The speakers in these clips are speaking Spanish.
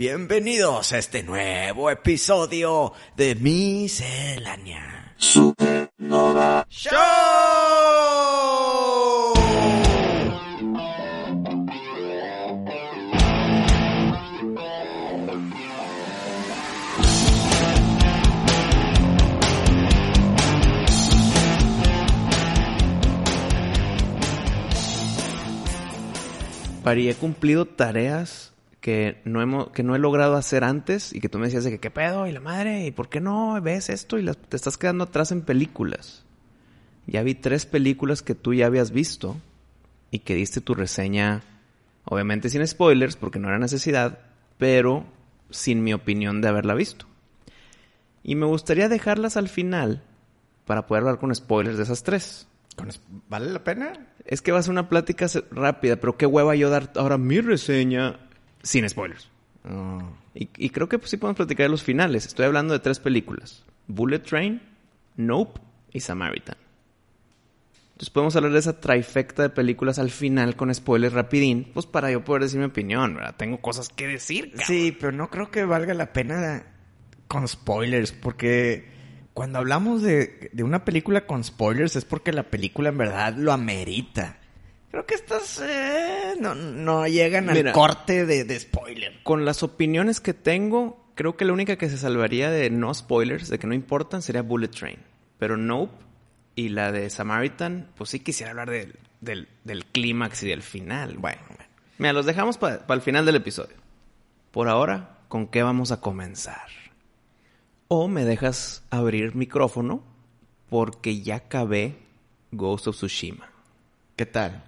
Bienvenidos a este nuevo episodio de Miscelánea Supernova. Show. Pari, he cumplido tareas que no, hemos, que no he logrado hacer antes y que tú me decías de que qué pedo y la madre y por qué no ves esto y las- te estás quedando atrás en películas. Ya vi tres películas que tú ya habías visto y que diste tu reseña, obviamente sin spoilers porque no era necesidad, pero sin mi opinión de haberla visto. Y me gustaría dejarlas al final para poder hablar con spoilers de esas tres. ¿Vale la pena? Es que va a ser una plática rápida, pero qué hueva yo dar ahora mi reseña sin spoilers. Y, y creo que pues, sí podemos platicar de los finales. Estoy hablando de tres películas. Bullet Train, Nope y Samaritan. Entonces podemos hablar de esa trifecta de películas al final con spoilers rapidín, pues para yo poder decir mi opinión, ¿verdad? Tengo cosas que decir. cabrón. Sí, pero no creo que valga la pena con spoilers, porque cuando hablamos de, de una película con spoilers es porque la película en verdad lo amerita. Creo que estas eh, no, no llegan al Mira. corte de, de spoiler. Con las opiniones que tengo, creo que la única que se salvaría de no spoilers, de que no importan, sería Bullet Train. Pero Nope y la de Samaritan, pues sí quisiera hablar del, del, del clímax y del final. Bueno, bueno. Mira, los dejamos para el final del episodio. Por ahora, ¿con qué vamos a comenzar? O me dejas abrir micrófono porque ya acabé Ghost of Tsushima. ¿Qué tal?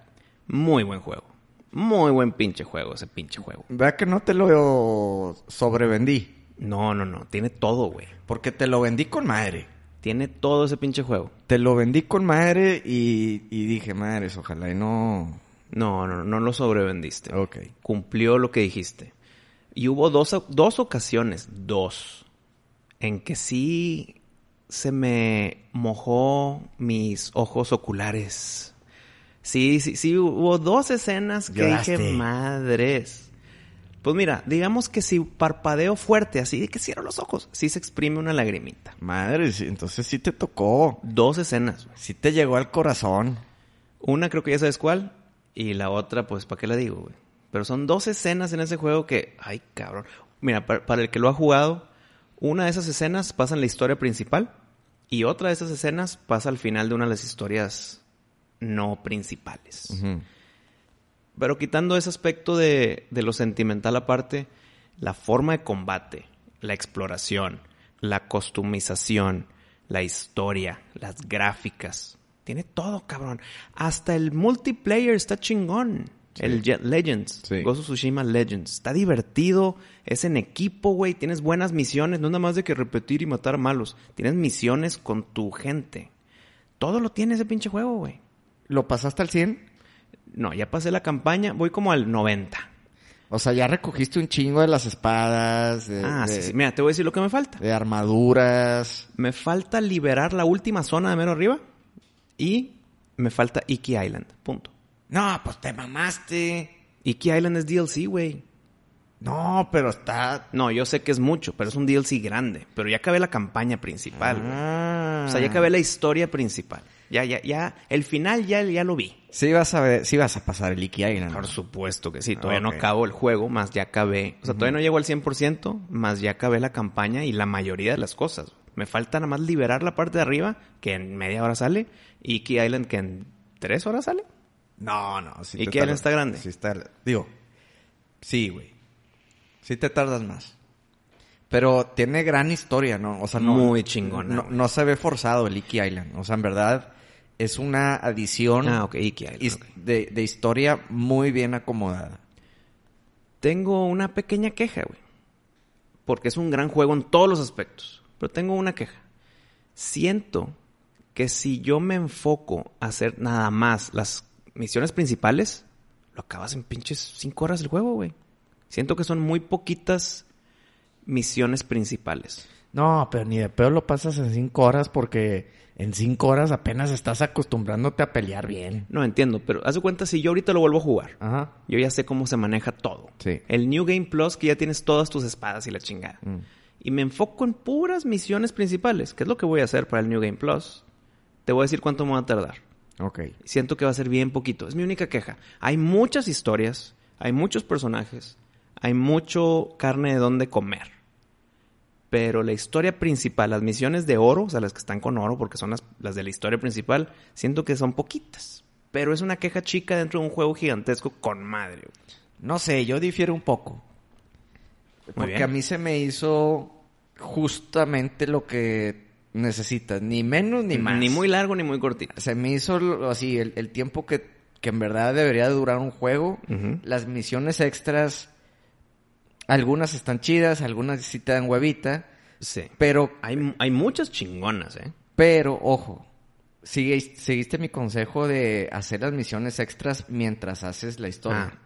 Muy buen juego. Muy buen pinche juego ese pinche juego. Vea que no te lo sobrevendí, No, no, no. Tiene todo, güey. porque te lo vendí con madre. Tiene todo ese pinche juego. Te lo vendí con madre y, y dije, madres, ojalá y no... No, no, no lo sobrevendiste. Ok. Cumplió lo que dijiste. Y hubo dos, dos ocasiones, dos, en que sí se me mojó mis ojos oculares. Sí, sí, sí, hubo dos escenas que Lloraste. dije, madres. Pues mira, digamos que si parpadeo fuerte, así de que cierro los ojos, sí se exprime una lagrimita. Madre, sí, entonces sí te tocó. Dos escenas. Sí te llegó al corazón. Una creo que ya sabes cuál. Y la otra, pues, ¿para qué la digo, güey? Pero son dos escenas en ese juego que... Ay, cabrón. Mira, para, para el que lo ha jugado, una de esas escenas pasa en la historia principal. Y otra de esas escenas pasa al final de una de las historias no principales. Pero quitando ese aspecto de, de lo sentimental aparte, la forma de combate, la exploración, la costumización, la historia, las gráficas. Tiene todo, cabrón. Hasta el multiplayer está chingón. El Je- Legends. Sí. Of Tsushima Legends. Está divertido. Es en equipo, güey. Tienes buenas misiones. No nada más de que repetir y matar malos. Tienes misiones con tu gente. Todo lo tiene ese pinche juego, güey. ¿Lo pasaste al 100? No, ya pasé la campaña. Voy como al 90. O sea, ya recogiste un chingo de las espadas, de, Ah, de- sí, sí. Mira, te voy a decir lo que me falta. de armaduras. Me falta liberar la última zona de mero arriba. Y me falta Iki Island. Punto. No, pues te mamaste. Iki Island es DLC, güey. No, pero está... No, yo sé que es mucho, pero es un DLC grande. Pero ya acabé la campaña principal. Ah. O sea, ya acabé la historia principal. Ya, ya, ya. El final ya, ya lo vi. Sí vas a ver, sí vas a pasar el Iki Island. Por supuesto que sí. Todavía no acabo el juego, más ya acabé. O sea, todavía no llego al 100%, más ya acabé la campaña y la mayoría de las cosas. Me falta nada más liberar la parte de arriba, que en media hora sale. Y Iki Island, que en tres horas sale. No, no. Sí ¿Y qué está grande? Sí está... Digo, sí, güey. Sí te tardas más. Pero tiene gran historia, ¿no? O sea, no... Muy chingona, No, no se ve forzado el Iki Island. O sea, en verdad es una adición Ah, ok, Iki Island. his- ok. de, de historia muy bien acomodada. Tengo una pequeña queja, güey. Porque es un gran juego en todos los aspectos. Pero tengo una queja. Siento que si yo me enfoco a hacer nada más las misiones principales, lo acabas en pinches cinco horas el juego, güey. Siento que son muy poquitas misiones principales. No, pero ni de pedo lo pasas en cinco horas porque en cinco horas apenas estás acostumbrándote a pelear bien. No entiendo, pero haz de cuenta si yo ahorita lo vuelvo a jugar. Ajá. Yo ya sé cómo se maneja todo. Sí. El New Game Plus, que ya tienes todas tus espadas y la chingada. Mm. Y me enfoco en puras misiones principales. ¿Qué es lo que voy a hacer para el New Game Plus? Te voy a decir cuánto me va a tardar. Ok. Siento que va a ser bien poquito. Es mi única queja. Hay muchas historias, hay muchos personajes, hay mucho carne de donde comer. Pero la historia principal, las misiones de oro, o sea, las que están con oro, porque son las, las de la historia principal, siento que son poquitas. Pero es una queja chica dentro de un juego gigantesco con madre. No sé, yo difiero un poco. Porque bien. a mí se me hizo justamente lo que necesitas. Ni menos ni más. Ni muy largo ni muy cortito. Se me hizo así el, el tiempo que, que en verdad debería de durar un juego. Las misiones extras, algunas están chidas, algunas sí te dan huevita. Sí. Pero, Hay, hay muchas chingonas, ¿eh? pero, ojo. Sigue, seguiste mi consejo de hacer las misiones extras mientras haces la historia. Ah,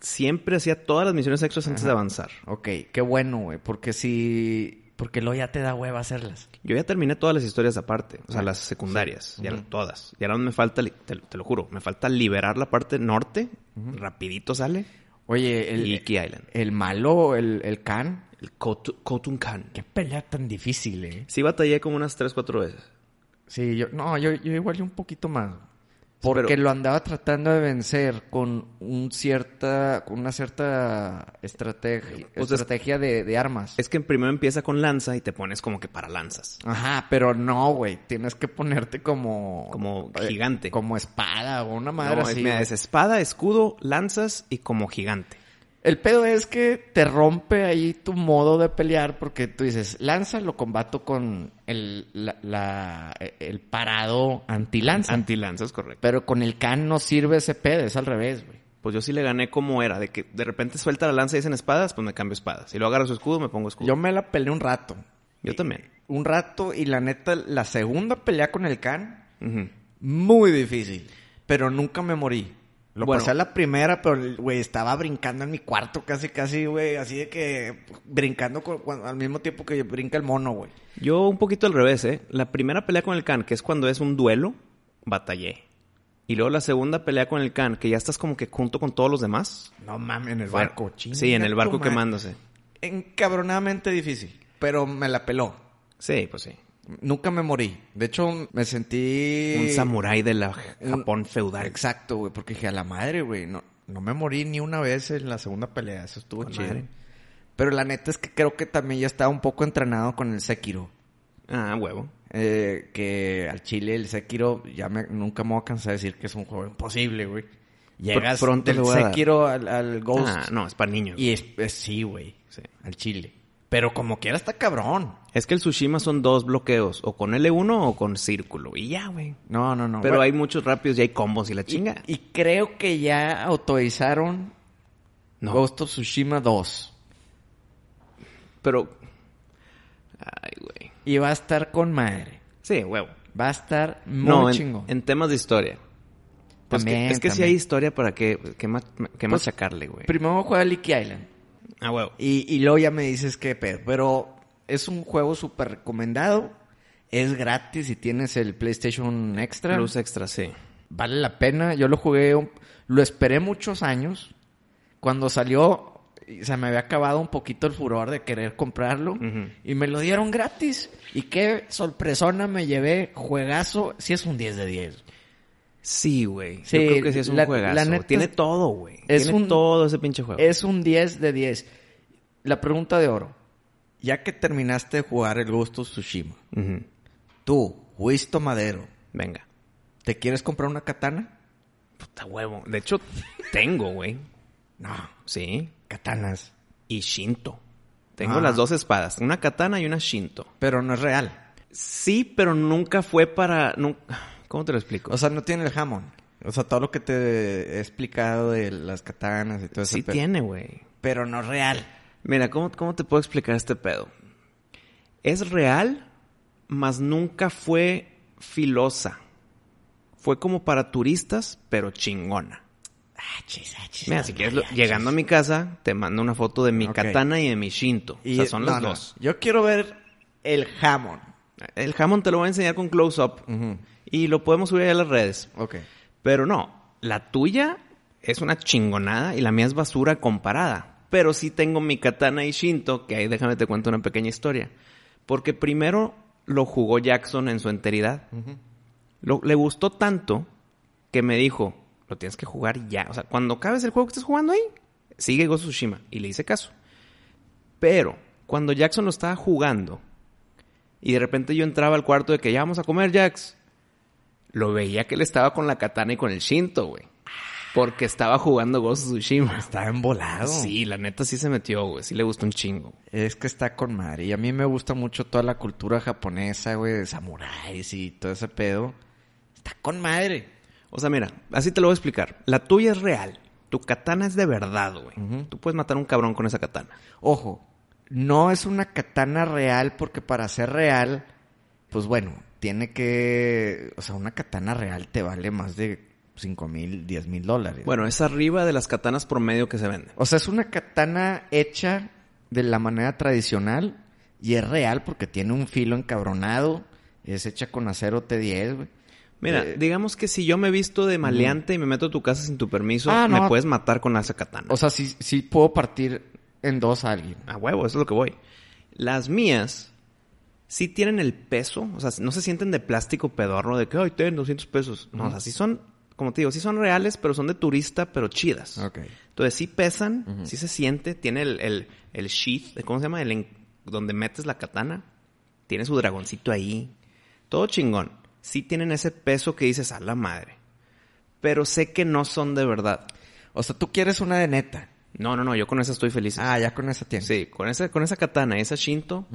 siempre hacía todas las misiones extras antes de avanzar. Ok, qué bueno, güey. Porque si... Porque luego ya te da hueva hacerlas. Yo ya terminé todas las historias aparte, o sea, Ah, las secundarias, ya Ujú. todas. Y ahora me falta, te lo juro, me falta liberar la parte norte, rapidito sale, Oye, el, y Key Island. el malo, el, el Khan. El Kotu- Khotun Khan. Qué pelea tan difícil, eh. Sí batallé como unas 3, 4 veces. Sí, yo... No, yo, yo igual un poquito más. Porque pero- lo andaba tratando de vencer con un cierta... Con una cierta estrategia, es- estrategia de, de armas. Es que primero empieza con lanza y te pones como que para lanzas. Ajá, pero no, güey. Tienes que ponerte como... Como eh, gigante. como espada o una madre No, es, así. mira, es espada, escudo, lanzas y como gigante. El pedo es que te rompe ahí tu modo de pelear porque tú dices, lanza lo combato con el, la, la- el parado anti-lanza. Antilanzas, correcto. Pero con el can no sirve ese pedo, es al revés, güey. Pues yo sí le gané como era, de que de repente suelta la lanza y dicen espadas, pues me cambio espadas. Si lo agarro su escudo, me pongo escudo. Yo me la peleé un rato. Yo también. Un rato y la neta, la segunda pelea con el can, muy difícil. Pero nunca me morí. Lo Bueno. pasé a la primera, pero, güey, estaba brincando en mi cuarto casi, casi, güey. Así de que brincando con- cuando- al mismo tiempo que brinca el mono, güey. Yo un poquito al revés, ¿eh? La primera pelea con el Khan, que es cuando es un duelo, batallé. Y luego la segunda pelea con el Khan, que ya estás como que junto con todos los demás. No mames, en el Fue- barco. Sí, en el barco quemándose. Encabronadamente difícil. Pero me la peló. Sí, pues sí. Nunca me morí. De hecho, me sentí... Un samurái de la un- Japón feudal. Exacto, güey. Porque dije, a la madre, güey. No, no me morí ni una vez en la segunda pelea. Eso estuvo Con chido. madre. Pero la neta es que creo que también ya estaba un poco entrenado con el Sekiro. Ah, huevo. Eh, que al chile el Sekiro, ya me, nunca me voy a cansar de decir que es un juego imposible, güey. Llegas pronto del. Sekiro al, al Ghost. Ah, no, es para niños. Y es, es- sí, güey. Sí. Al chile. Pero como quiera está cabrón. Es que el Tsushima son dos bloqueos, o con L1 o con círculo. Y ya, güey. No, no, no. Pero Bueno, hay muchos rápidos y hay combos y la chinga. y creo que ya autorizaron No. Ghost of Tsushima 2. Pero... Ay, güey. Y va a estar con madre. Sí, huevo. Va a estar muy no, en, chingón. en temas de historia. Pues que- También, es que si hay historia para qué, qué, ma- qué Pues, machacarle, güey. Primero juega Leaky Island. Ah, huevo. Y, y luego ya me dices qué pedo. Pero es un juego súper recomendado. Es gratis si tienes el PlayStation Extra. Plus extra, sí. Vale la pena. Yo lo jugué, lo esperé muchos años. Cuando salió, y se me había acabado un poquito el furor de querer comprarlo. Y me lo dieron gratis. Y qué sorpresona me llevé. Juegazo. Sí es un 10 de 10. Sí, güey. Sí, Yo creo que sí es un la- juegazo. la neta Tiene todo, güey. es Tiene un- todo ese pinche juego. Es un 10 de 10. La pregunta de oro. Ya que terminaste de jugar el Ghost of Tsushima. Tú, Wisto Madero. Venga. ¿Te quieres comprar una katana? Puta huevo. De hecho, tengo, güey. No. Sí. Katanas. Y Shinto. Tengo Ah. las dos espadas. Una katana y una Shinto. Pero no es real. Sí, pero nunca fue para... nun- ¿Cómo te lo explico? O sea, no tiene el Hammond. O sea, todo lo que te he explicado de las katanas y todo eso. sí tiene, güey. Pero no real. Mira, ¿cómo, ¿cómo te puedo explicar este pedo? Es real, mas nunca fue filosa. Fue como para turistas, pero chingona. Mira, si quieres, lo- llegando a mi casa, te mando una foto de mi katana y de mi Shinto. Y, o sea, son no, las no. dos. Yo quiero ver el jamón. El jamón te lo voy a enseñar con close-up. Y lo podemos subir a las redes. Ok. Pero no, la tuya es una chingonada y la mía es basura comparada. Pero sí tengo mi katana y Shinto, que ahí déjame te cuento una pequeña historia. Porque primero lo jugó Jackson en su enteridad. Lo- le gustó tanto que me dijo, lo tienes que jugar ya. O sea, cuando acabes el juego que estés jugando ahí, sigue Ghost Tsushima. Y le hice caso. Pero cuando Jackson lo estaba jugando y de repente yo entraba al cuarto de que ya vamos a comer, Jax, lo veía que él estaba con la katana y con el Shinto, güey. Porque estaba jugando Ghost of Tsushima. Está embolado. Sí, la neta sí se metió, güey. Sí le gustó un chingo. Es que está con madre. Y a mí me gusta mucho toda la cultura japonesa, güey, de samuráis y todo ese pedo. Está con madre. O sea, mira, así te lo voy a explicar. La tuya es real. Tu katana es de verdad, güey. Tú puedes matar a un cabrón con esa katana. Ojo, no es una katana real porque para ser real, pues bueno, tiene que... O sea, una katana real te vale más de 5 mil, 10 mil dólares. Bueno, es arriba de las katanas promedio que se venden. O sea, es una katana hecha de la manera tradicional y es real porque tiene un filo encabronado. Es hecha con acero T10, güey. Mira, Eh, digamos que si yo me visto de maleante y me meto a tu casa sin tu permiso, Ah, me no. puedes matar con esa katana. O sea, sí, sí puedo partir en dos a alguien. A huevo, eso es lo que voy. Las mías sí tienen el peso, o sea, no se sienten de plástico pedorro de que, ay, ten 200 pesos. No, o sea, sí son, como te digo, sí son reales, pero son de turista, pero chidas. Ok. Entonces sí pesan, sí se siente, tiene el, el, el sheath, ¿cómo se llama? El en- donde metes la katana. Tiene su dragoncito ahí. Todo chingón. Sí tienen ese peso que dices, a la madre. Pero sé que no son de verdad. O sea, tú quieres una de neta. No, no, no, yo con esa estoy feliz. Ah, ya con esa tienes. Sí, con esa, con esa katana, esa Shinto.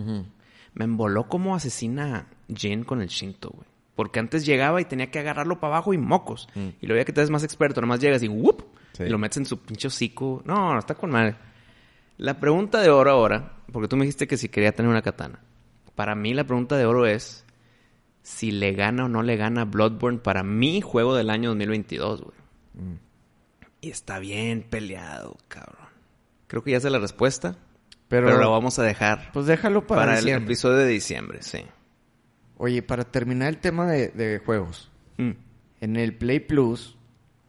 Me emboló como asesina Jin con el Shinto, güey. Porque antes llegaba y tenía que agarrarlo para abajo y mocos. Mm. Y luego ya que te ves más experto, nomás llegas y ¡whoop! Sí. Y lo metes en su pinche hocico. No, no, está con madre. La pregunta de oro ahora, porque tú me dijiste que si quería tener una katana. Para mí la pregunta de oro es si le gana o no le gana Bloodborne para mi juego del año 2022, güey. Mm. Y está bien peleado, cabrón. Creo que ya sé la respuesta, Pero, pero, lo vamos a dejar pues déjalo para, para, el episodio de diciembre, sí. Oye, para terminar el tema de, de juegos. Mm. En el Play Plus,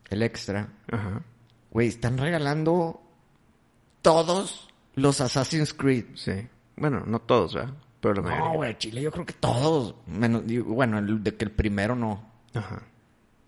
el extra, Ajá. güey, están regalando todos los Assassin's Creed. Sí. Bueno, no todos, ¿verdad? Pero la No, güey, Chile, yo creo que todos. Menos, bueno, el de que el primero no. Ajá.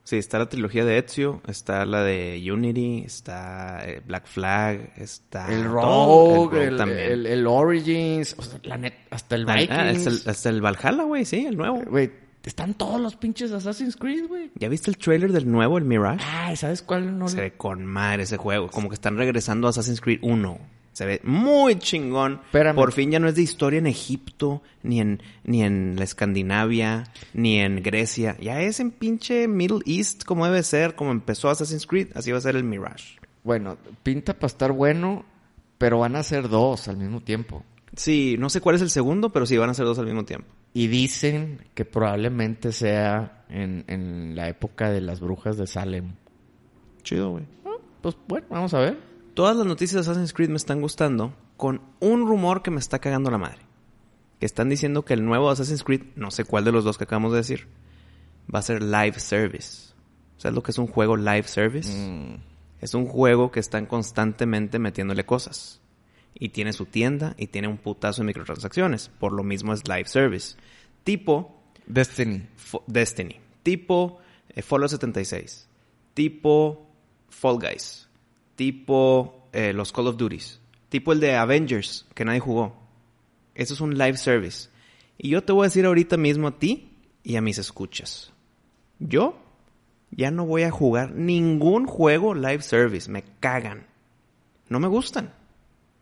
Sí, está la trilogía de Ezio, está la de Unity, está eh, Black Flag, está... el Rogue, el, Origins, o sea, la net, hasta el Ah, Vikings. ah, hasta, el, hasta el Valhalla, güey, sí, el nuevo. Güey, están todos los pinches Assassin's Creed, güey. ¿Ya viste el trailer del nuevo, el Mirage? Ay, ¿sabes cuál no? Se ve con madre ese juego. Como que están regresando a Assassin's Creed 1. Se ve muy chingón. Espérame. Por fin ya no es de historia en Egipto, ni en, ni en la Escandinavia, ni en Grecia. Ya es en pinche Middle East como debe ser, como empezó Assassin's Creed. Así va a ser el Mirage. Bueno, pinta para estar bueno, pero van a ser dos al mismo tiempo. Sí, no sé cuál es el segundo, pero sí van a ser dos al mismo tiempo. Y dicen que probablemente sea en, en la época de las brujas de Salem. Chido, güey. Pues bueno, vamos a ver. Todas las noticias de Assassin's Creed me están gustando con un rumor que me está cagando la madre. Que están diciendo que el nuevo Assassin's Creed, no sé cuál de los dos que acabamos de decir, va a ser live service. ¿Sabes lo que es un juego live service? Mm, Es un juego que están constantemente metiéndole cosas. Y tiene su tienda y tiene un putazo de microtransacciones. Por lo mismo es live service. Tipo Destiny. Destiny. Tipo eh, Fallout 76. Tipo Fall Guys. Tipo eh, los Call of Duties. Tipo el de Avengers, que nadie jugó. Eso es un live service. Y yo te voy a decir ahorita mismo a ti y a mis escuchas. Yo ya no voy a jugar ningún juego live service. Me cagan. No me gustan.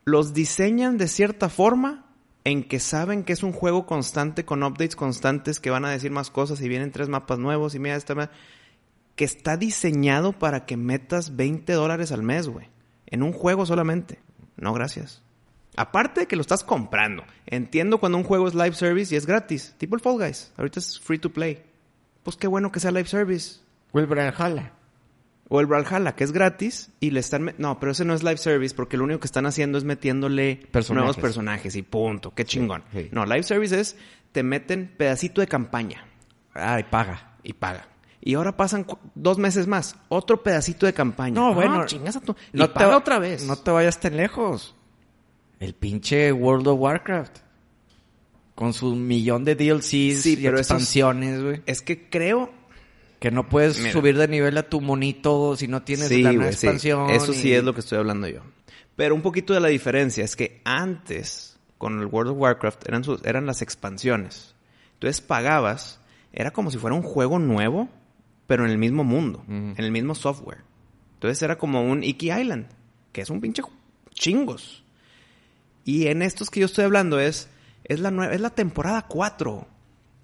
Los diseñan de cierta forma en que saben que es un juego constante con updates constantes que van a decir más cosas y vienen tres mapas nuevos y mira esta que está diseñado para que metas 20 dólares al mes, güey. En un juego solamente. No, gracias. Aparte de que lo estás comprando. Entiendo cuando un juego es live service y es gratis. Tipo el Fall Guys. Ahorita es free to play. Pues qué bueno que sea live service. O el Brawlhalla. O el Brawlhalla, que es gratis y le están... No, pero ese no es live service porque lo único que están haciendo es metiéndole Personajes. nuevos personajes y punto. Qué chingón. sí. No, live service es te meten pedacito de campaña Ay, paga. y paga. Y ahora pasan dos meses más, otro pedacito de campaña. No, bueno. chingas a tu... Y No te, otra vez. No te vayas tan lejos. El pinche World of Warcraft. Con su millón de DLCs Sí, y pero expansiones, güey. Es que creo... Que no puedes Mira. subir de nivel a tu monito si no tienes Sí, la nueva güey, sí. expansión. Eso sí es lo que estoy hablando yo. Pero un poquito de la diferencia es que antes, con el World of Warcraft, eran, sus, eran las expansiones. Entonces pagabas, era como si fuera un juego nuevo, pero en el mismo mundo, en el mismo software. Entonces era como un Iki Island, que es un pinche chingos. Y en estos que yo estoy hablando es, es, la, es la temporada 4.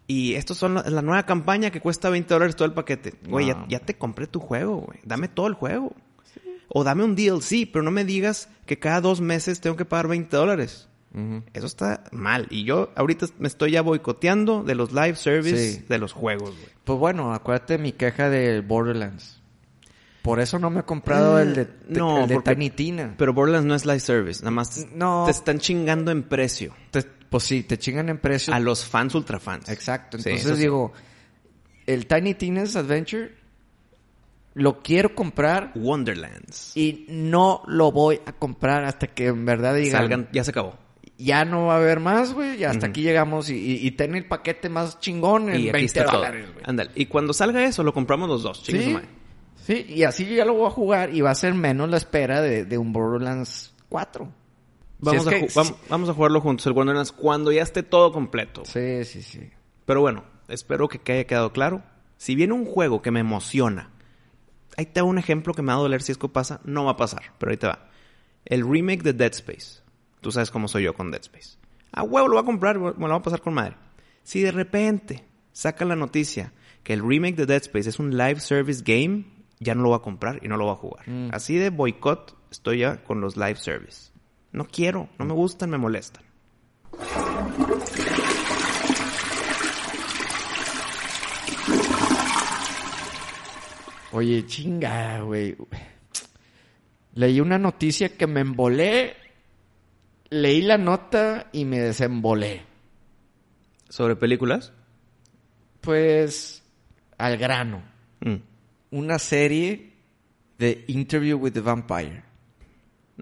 Y estos son la, la nueva campaña que cuesta 20 dólares todo el paquete. Güey, ya te compré tu juego, güey. Dame todo el juego. O dame un DLC, pero no me digas que cada dos meses tengo que pagar 20 dólares. Eso está mal. Y yo ahorita me estoy ya boicoteando de los live service Sí. de los juegos, güey. Pues bueno, acuérdate de mi queja del Borderlands. Por eso no me he comprado Mm, el de, no, el de porque- Tiny Tina. Pero Borderlands no es live service. Nada más No. te están chingando en precio. Te- pues sí, te chingan en precio. A los fans ultra fans. Exacto. Entonces sí. digo, el Tiny Tina's Adventure lo quiero comprar Wonderlands. y no lo voy a comprar hasta que en verdad digan, Salgan, ya se acabó. Ya no va a haber más, güey, ya hasta aquí llegamos y, y, y ten el paquete más chingón en Y aquí 20 está todo. dólares, güey. Ándale. Y cuando salga eso, lo compramos los dos. Sí, sí, y así ya lo voy a jugar y va a ser menos la espera de, de un Borderlands 4. Vamos, Si a es que- vamos, vamos a jugarlo juntos, el Wonderlands, cuando ya esté todo completo. Sí, sí, sí. Pero bueno, espero que haya quedado claro. Si viene un juego que me emociona, ahí te hago un ejemplo que me va a doler si esto pasa, no va a pasar, pero ahí te va. El remake de Dead Space. Tú sabes cómo soy yo con Dead Space. A huevo lo va a comprar, me lo va a pasar con madre. Si de repente saca la noticia que el remake de Dead Space es un live service game, ya no lo va a comprar y no lo va a jugar. Mm. Así de boicot estoy ya con los live service. No quiero, no me gustan, me molestan. Oye, chinga, güey. Leí una noticia que me embolé. Leí la nota y me desembolé. ¿Sobre películas? Pues, al grano. Mm. Una serie de Interview with the Vampire.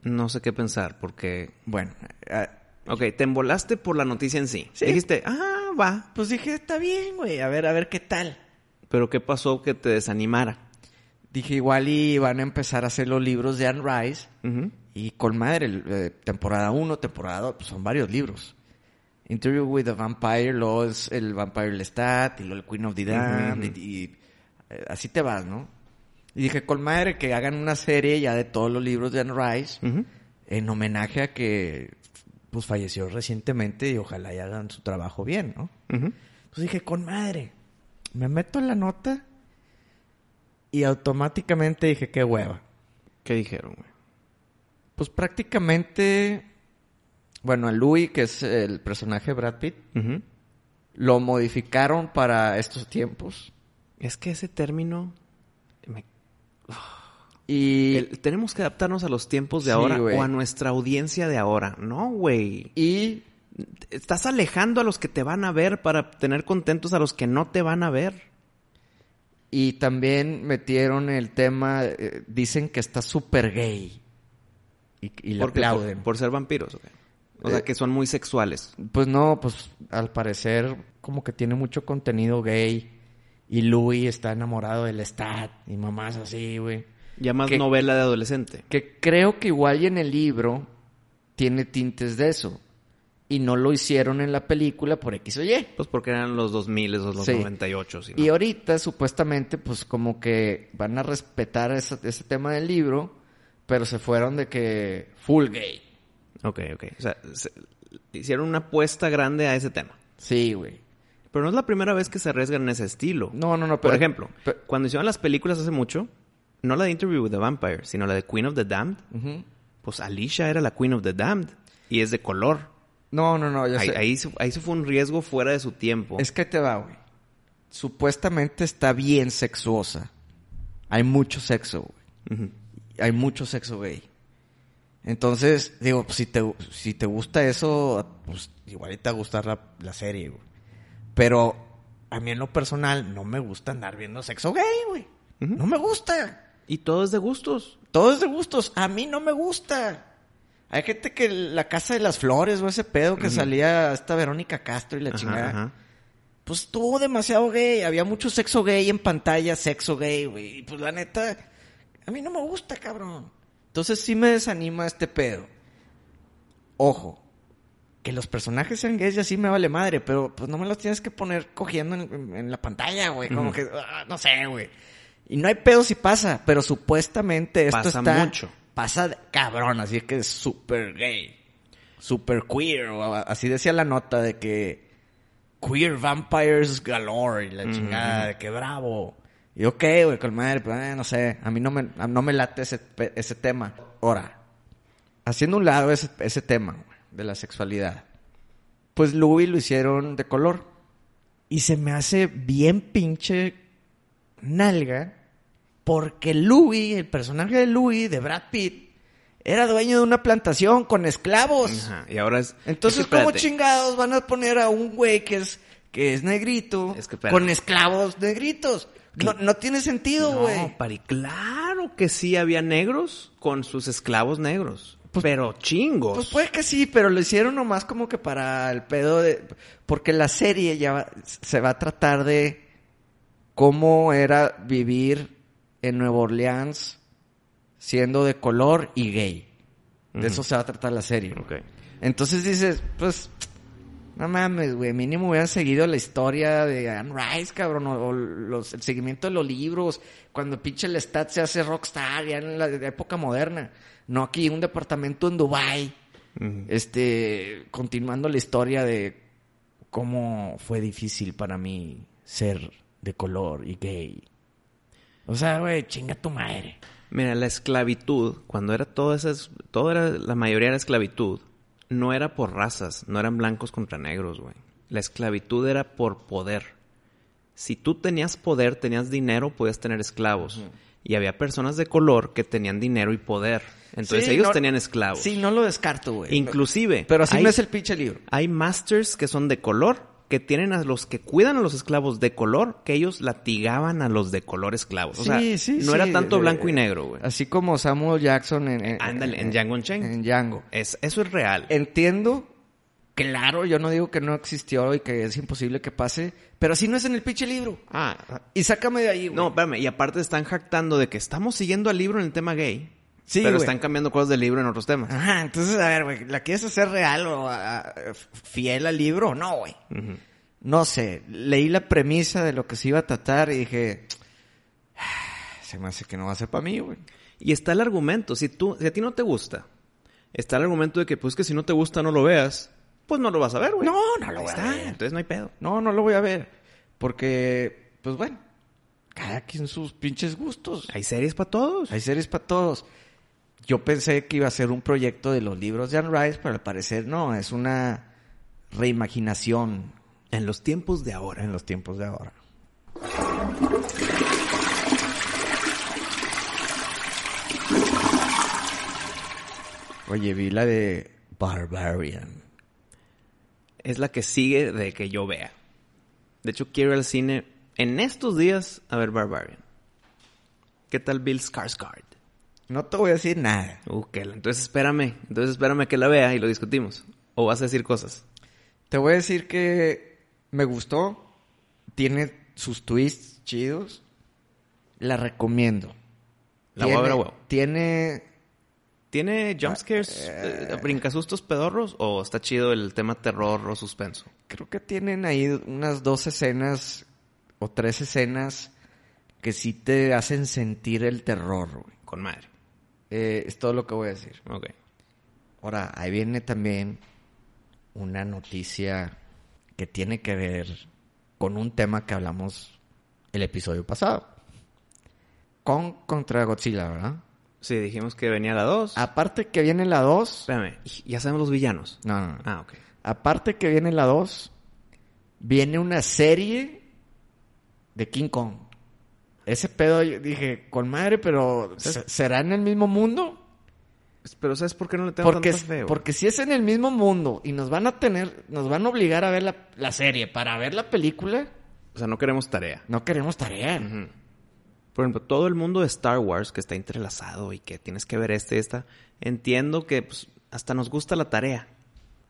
No sé qué pensar, porque... Bueno, ah, Ok, te embolaste por la noticia en sí. Sí. Dijiste, ah, va. pues dije, está bien, güey. A ver, a ver qué tal. Pero ¿qué pasó que te desanimara? Dije, igual y van a empezar a hacer los libros de Anne Rice. Ujú. Y con madre, el, eh, temporada 1, temporada 2, pues son varios libros. Interview with the Vampire, luego es el Vampire Lestat, y luego el Queen of the Damned, y, y, eh, así te vas, ¿no? Y dije, con madre, que hagan una serie ya de todos los libros de Anne Rice, en homenaje a que, pues, falleció recientemente y ojalá y hagan su trabajo bien, ¿no? Entonces dije, con madre, me meto en la nota y automáticamente dije, qué hueva. ¿Qué dijeron, güey? Pues prácticamente, bueno, a Louis, que es el personaje de Brad Pitt, lo modificaron para estos tiempos. Es que ese término... me- Y, el- tenemos que adaptarnos a los tiempos de Sí, ahora o a nuestra audiencia de ahora. No, güey. y Estás alejando a los que te van a ver para tener contentos a los que no te van a ver. Y también metieron el tema, eh, dicen que está súper gay. Y, y le ¿Por qué? aplauden. Por, por ser vampiros. O sea, Eh, que son muy sexuales. Pues no, pues al parecer como que tiene mucho contenido gay. Y Louis está enamorado del Stat y mamás así, güey. Ya más que- novela de adolescente. Que creo que igual y en el libro tiene tintes de eso. Y no lo hicieron en la película por X o Y. Pues porque eran los 2000 o los Sí. 98. Si no. Y ahorita supuestamente pues como que van a respetar ese, ese tema del libro, pero se fueron de que full gay. Ok, ok. O sea, se- hicieron una apuesta grande a ese tema. Sí, güey. Pero no es la primera vez que se arriesgan en ese estilo. No, no, no, Por ejemplo, pero- cuando hicieron las películas hace mucho, no la de Interview with the Vampire, sino la de Queen of the Damned, pues Alicia era la Queen of the Damned. Y es de color. No, no, no, yo Ahí, sé. ahí, se- ahí se fue un riesgo fuera de su tiempo. Es que te va, güey. Supuestamente está bien sexuosa. hay mucho sexo, güey. Hay mucho sexo gay. Entonces, digo, pues, si te, si te gusta eso, pues igual te va a gustar la, la serie, güey. Pero a mí en lo personal no me gusta andar viendo sexo gay, güey. No me gusta. Y todo es de gustos. Todo es de gustos. A mí no me gusta. Hay gente que la casa de las flores o ese pedo que salía esta Verónica Castro y la Ajá, chingada. ajá. Pues estuvo demasiado gay. Había mucho sexo gay en pantalla, sexo gay, güey. Y pues la neta, a mí no me gusta, cabrón. Entonces sí me desanima este pedo. Ojo, que los personajes sean gays y así me vale madre, pero pues no me los tienes que poner cogiendo en, en- en la pantalla, güey. Como que, ah, no sé, güey. Y no hay pedo si pasa, pero supuestamente esto Pasa está... mucho. Pasa de- cabrón, así que es súper gay. Súper queer. o así decía la nota de que... Queer vampires galore y la chingada de que bravo. Y ok, güey, con madre, pero eh, no sé, a mí no me, no me late ese, ese tema. Ahora, haciendo un lado ese, ese tema güey, de la sexualidad, pues Louis lo hicieron de color. Y se me hace bien pinche nalga, porque Louis, el personaje de Louis, de Brad Pitt, era dueño de una plantación con esclavos. Ajá. Y ahora es... Entonces, es que ¿cómo chingados van a poner a un güey que es, que es negrito Es que espérate. con esclavos negritos? No, no tiene sentido, güey. No, Pari, claro que sí había negros con sus esclavos negros. pero chingos. Pues puede que sí, pero lo hicieron nomás como que para el pedo de... Porque la serie ya va- se va a tratar de cómo era vivir en Nueva Orleans siendo de color y gay. De eso se va a tratar la serie. Ok. Entonces dices, pues, no mames, güey, mínimo hubieran seguido la historia de Anne Rice, cabrón, o, los, el seguimiento de los libros, cuando pinche el stat se hace rockstar, ya en la, época moderna. No aquí, un departamento en Dubai este, continuando la historia de cómo fue difícil para mí ser de color y gay. O sea, güey, chinga tu madre. Mira, la esclavitud, cuando era todo esas, todo era, la mayoría era esclavitud, no era por razas, no eran blancos contra negros, güey. La esclavitud era por poder. Si tú tenías poder, tenías dinero, podías tener esclavos. Y había personas de color que tenían dinero y poder. Entonces Sí, ellos no- tenían esclavos. Sí, no lo descarto, güey. Inclusive. Pero así hay- no es el pinche libro. Hay masters que son de color, que tienen a los que cuidan a los esclavos de color, que ellos latigaban a los de color esclavos. O sea, no era tanto de- blanco y negro, güey. Así como Samuel Jackson en... en Ándale, en Django Unchained. En Django. Es, eso es real. Entiendo, claro, yo no digo que no existió y que es imposible que pase, pero así no es en el pinche libro. Ah, Y sácame de ahí, güey. no, espérame. Y aparte están jactando de que estamos siguiendo al libro en el tema gay. Sí, pero güey. están cambiando cosas del libro en otros temas. Ajá, entonces, a ver, güey, ¿la quieres hacer real o ah, fiel al libro o no, güey? No sé, leí la premisa de lo que se iba a tratar y dije, "Ah, se me hace que no va a ser para mí, güey. Y está el argumento. Si, tú, si a ti no te gusta, está el argumento de que, pues, que si no te gusta, no lo veas. Pues no lo vas a ver, güey. No, no lo voy a ver. Entonces no hay pedo. No, no lo voy a ver, porque, pues bueno, cada quien sus pinches gustos. Hay series para todos. Hay series para todos. Yo pensé que iba a ser un proyecto de los libros de Anne Rice, pero al parecer no, es una reimaginación En los tiempos de ahora. en los tiempos de ahora. Oye, vi la de Barbarian. es la que sigue de que yo vea. De hecho, quiero ir al cine en estos días a ver Barbarian. ¿Qué tal Bill Skarsgård? No te voy a decir nada. Uh, la- entonces espérame, entonces espérame que la vea y lo discutimos. O vas a decir cosas. Te voy a decir que me gustó. Tiene sus twists chidos. La recomiendo. La voy a ver a tiene, huevo. tiene ¿Tiene jumpscares, eh, brincasustos pedorros o está chido el tema terror o suspenso? Creo que tienen ahí unas dos escenas o tres escenas que sí te hacen sentir el terror, güey. Con madre. Eh, es todo lo que voy a decir. Ok. Ahora, ahí viene también una noticia que tiene que ver con un tema que hablamos el episodio pasado. Con contra Godzilla, ¿verdad? Sí, dijimos que venía la 2. Aparte que viene la 2. Espérame, ya sabemos los villanos. No, no, no. Ah, ok. Aparte que viene la 2, viene una serie de King Kong. Ese pedo yo dije, con madre, pero ¿se- ¿será en el mismo mundo? Pero ¿sabes por qué no le tengo Porque, tanta fe, porque si es en el mismo mundo y nos van a tener, nos van a obligar a ver la, la serie para ver la película, O sea, no queremos tarea. no queremos tarea. Por ejemplo, todo el mundo de Star Wars que está entrelazado y que tienes que ver este y esta, entiendo que pues, hasta nos gusta la tarea.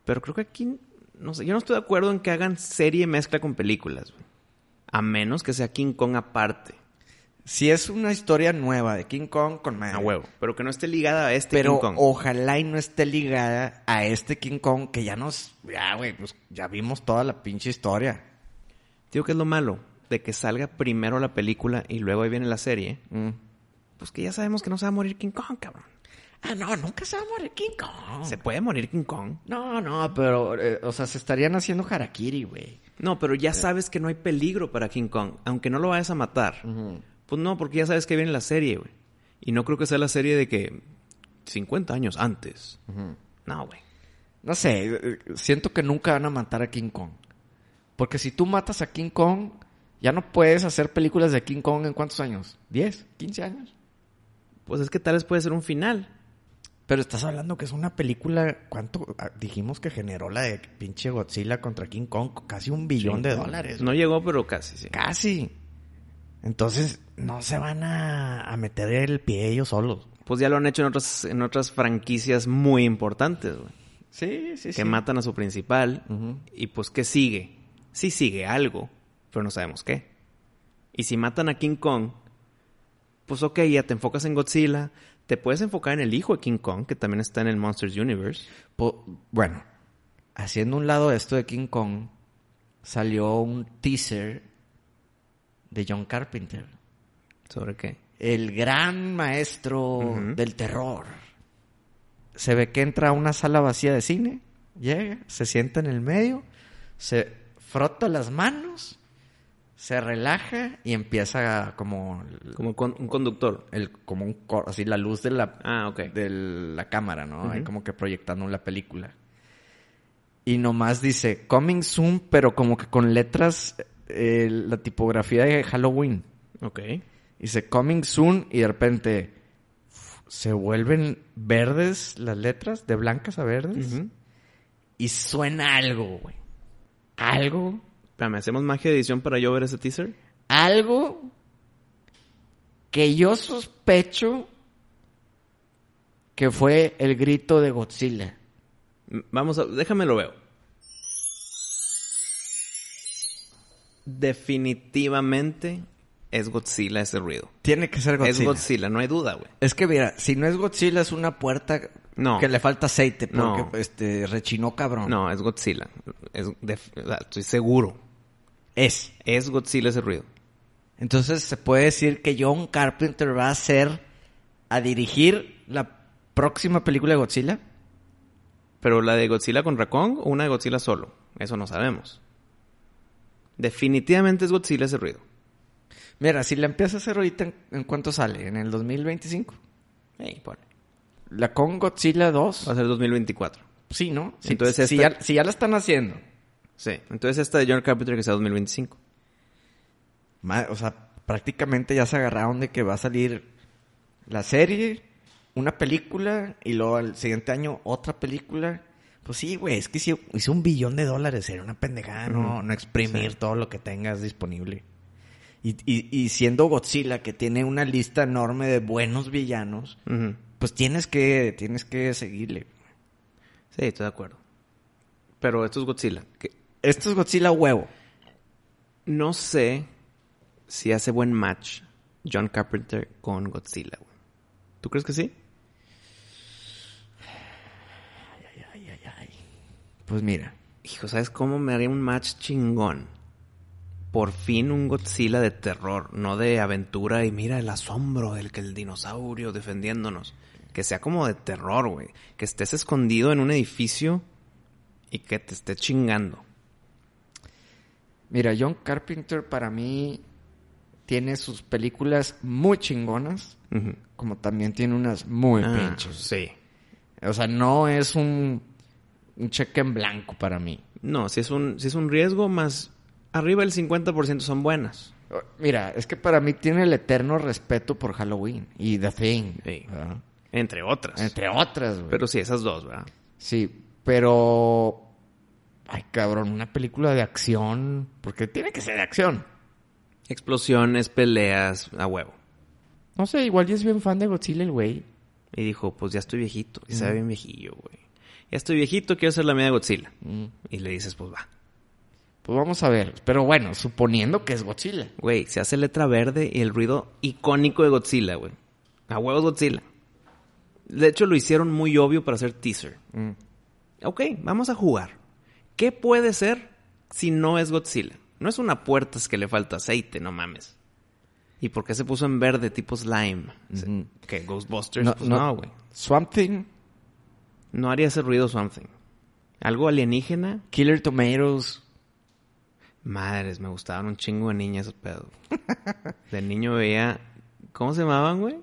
Pero creo que aquí, no sé, yo no estoy de acuerdo en que hagan serie mezcla con películas. güey. A menos que sea King Kong aparte. Si es una historia nueva de King Kong con madre. A huevo. Pero que no esté ligada a este Pero King Kong. ojalá y no esté ligada a este King Kong que ya nos, ya güey, pues ya vimos toda la pinche historia. Digo que es lo malo de que salga primero la película y luego ahí viene la serie. Mm. Pues que ya sabemos que no se va a morir King Kong, cabrón. Ah, no, nunca se va a morir King Kong. ¿Se puede morir King Kong? No, no, pero, eh, o sea, se estarían haciendo harakiri, güey. No, pero ya sabes que no hay peligro para King Kong. Aunque no lo vayas a matar. Pues no, porque ya sabes que viene la serie, güey. Y no creo que sea la serie de que 50 años antes. No, güey. No sé, eh, siento que nunca van a matar a King Kong. Porque si tú matas a King Kong, ya no puedes hacer películas de King Kong en cuántos años? ¿10? ¿15 años? Pues es que tal vez puede ser un final. Pero estás hablando que es una película, ¿cuánto? Ah, Dijimos que generó la de pinche Godzilla contra King Kong, casi un billón de dólares. No llegó, pero casi, sí. Casi. Entonces, no se van a, a meter el pie ellos solos. Pues ya lo han hecho en otras, en otras franquicias muy importantes, güey. Sí, sí, Que matan a su principal. Y pues, ¿qué sigue? Sí sigue algo, pero no sabemos qué. Y si matan a King Kong, pues ok, ya te enfocas en Godzilla. Te puedes enfocar en el hijo de King Kong, que también está en el Monsters Universe. Po- bueno, haciendo un lado esto de King Kong, salió un teaser de John Carpenter, ¿Sobre qué? el gran maestro del terror. Se ve que entra a una sala vacía de cine, llega, se sienta en el medio, se frota las manos, se relaja y empieza como Como con- un conductor. el como un así la luz de la Ah, ok. de la cámara, ¿no? Ahí Ujú. como que proyectando la película. Y nomás dice coming soon, pero como que con letras eh, la tipografía de Halloween. Ok. Dice coming soon y de repente se vuelven verdes las letras, de blancas a verdes. Y suena algo, güey. Algo, Espérame, ¿hacemos magia de edición para yo ver ese teaser? algo que yo sospecho que fue el grito de Godzilla. Vamos a... Déjame lo veo. Definitivamente es Godzilla ese ruido. Tiene que ser Godzilla. Es Godzilla, no hay duda, güey. Es que mira, si no es Godzilla es una puerta No. que le falta aceite porque No. este rechinó cabrón. No, es Godzilla. Es estoy seguro. Es. Es Godzilla ese ruido. Entonces se puede decir que John Carpenter va a hacer a dirigir la próxima película de Godzilla. Pero la de Godzilla con Rakong o una de Godzilla solo. Eso no sabemos. Definitivamente es Godzilla ese ruido. Mira, si la empieza a hacer ahorita, ¿en, cuánto sale? ¿En el 2025? Ey, ponle. La con Godzilla 2. Va a ser 2024. Sí, ¿no? Si, Entonces si ya, si ya la están haciendo. Sí. Entonces esta de John Carpenter que sea 2025. Ma- O sea, prácticamente ya se agarraron de que va a salir la serie, una película y luego al siguiente año otra película. Pues sí, güey, es que si hizo un billón de dólares, sería una pendejada, no, no exprimir Sí. todo lo que tengas disponible. Y, y, y siendo Godzilla, que tiene una lista enorme de buenos villanos, pues tienes que, tienes que seguirle. Sí, estoy de acuerdo. Pero esto es Godzilla. Esto es Godzilla huevo. no sé si hace buen match John Carpenter con Godzilla. güey. ¿Tú crees que sí? Ay, ay, ay. Pues mira, Hijo, ¿sabes cómo me haría un match chingón? Por fin un Godzilla de terror, no de aventura y mira el asombro del que el dinosaurio defendiéndonos. Que sea como de terror, güey. Que estés escondido en un edificio y que te esté chingando. Mira, John Carpenter para mí tiene sus películas muy chingonas, como también tiene unas muy Ah, pinches. Sí. O sea, no es un, un cheque en blanco para mí. No, si es un, si es un riesgo, más arriba del 50% son buenas. Mira, es que para mí tiene el eterno respeto por Halloween y The Thing. Entre otras. Entre otras, güey. Pero sí, esas dos, ¿verdad? Sí, pero... Ay, cabrón, una película de acción... Porque tiene que ser de acción. Explosiones, peleas, a huevo. No sé, igual ya es bien fan de Godzilla el güey. Y dijo, pues ya estoy viejito. Y se ve bien viejillo, güey. Ya estoy viejito, quiero hacer la mía de Godzilla. Y le dices, pues va. Pues vamos a ver. Pero bueno, suponiendo que es Godzilla. Güey, se hace letra verde y el ruido icónico de Godzilla, güey. A huevos Godzilla. De hecho, lo hicieron muy obvio para hacer teaser. Ok, vamos a jugar. ¿Qué puede ser si no es Godzilla? No es una puerta, es que le falta aceite, no mames. ¿Y por qué se puso en verde tipo slime? ¿Qué? ¿Ghostbusters? No, pues no. no, güey. Swamp Thing, No haría ese ruido something. ¿Algo alienígena? Killer Tomatoes. Madres, me gustaban un chingo de niñas esos pedos. De niño veía... ¿Cómo se llamaban, güey?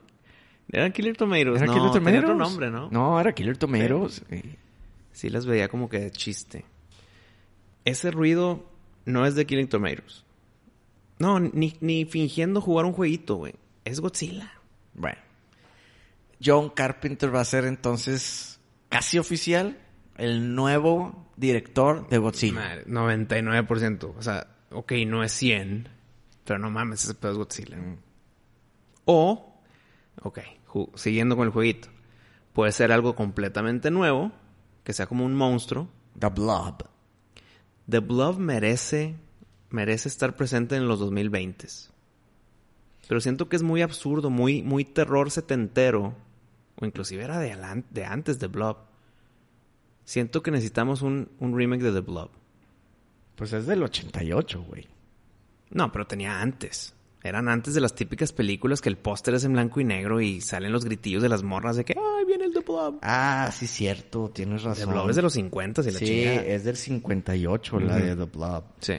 ¿Eran Killer Tomatoes? ¿Era no, Killer tenía Tomatoes? otro nombre, ¿no? No, era Killer Tomatoes. Sí. Sí las veía como que de chiste. Ese ruido no es de Killing Tomatoes. No, ni, ni fingiendo jugar un jueguito, güey. Es Godzilla. Bueno. John Carpenter va a ser entonces casi oficial el nuevo director de Godzilla. Madre, 99%. O sea, ok, no es 100. Pero no mames, ese pedo es Godzilla. O, ok, siguiendo con el jueguito. Puede ser algo completamente nuevo. Que sea como un monstruo. The Blob. The Blob merece, merece estar presente en los 2020s. Pero siento que es muy absurdo, muy, muy terror setentero. O inclusive era de, antes de Blob. Siento que necesitamos un, un remake de The Blob. Pues es del 88, güey. No, pero tenía antes. Eran antes de las típicas películas que el póster es en blanco y negro y salen los gritillos de las morras de que ¡Ay, viene el The Blob! Ah, sí, cierto. Tienes The razón. Blob es de los 50 y la Sí, chingada. es del 58, la Ujú. de The Blob. Sí.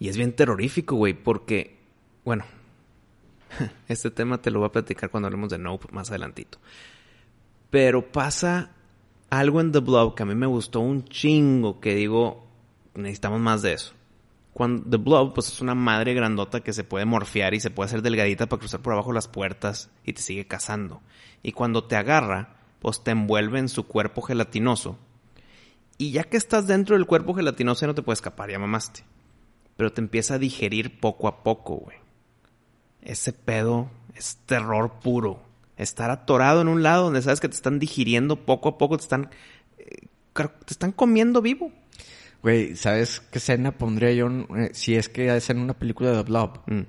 Y es bien terrorífico, güey, porque, bueno, este tema te lo voy a platicar cuando hablemos de Nope más adelantito. Pero pasa algo en The Blob que a mí me gustó un chingo, que digo, necesitamos más de eso. Cuando The Blob, pues es una madre grandota que se puede morfear y se puede hacer delgadita para cruzar por abajo las puertas y te sigue cazando. Y cuando te agarra, pues te envuelve en su cuerpo gelatinoso. Y ya que estás dentro del cuerpo gelatinoso ya no te puedes escapar, ya mamaste. Pero te empieza a digerir poco a poco, güey. Ese pedo es terror puro. Estar atorado en un lado donde sabes que te están digiriendo poco a poco, te están, eh, te están comiendo vivo. Güey, ¿sabes qué escena pondría yo eh, si es que es en una película de The Blob? Mm.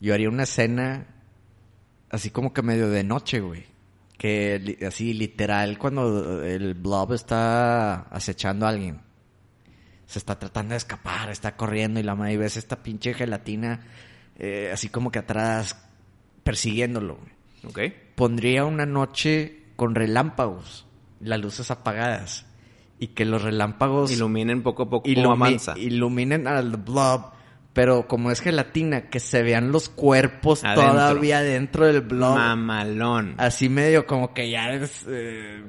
Yo haría una escena así como que medio de noche, güey. Que li- así literal cuando el blob está acechando a alguien. Se está tratando de escapar, está corriendo y la madre y ves esta pinche gelatina eh, así como que atrás persiguiéndolo. güey. ¿Ok? Pondría una noche con relámpagos, las luces apagadas y que los relámpagos Iluminen poco a poco ilumi- avanza. iluminen al blob, pero como es gelatina, que se vean los cuerpos Adentro. todavía dentro del blob. Mamalón. Así medio como que ya es... eh,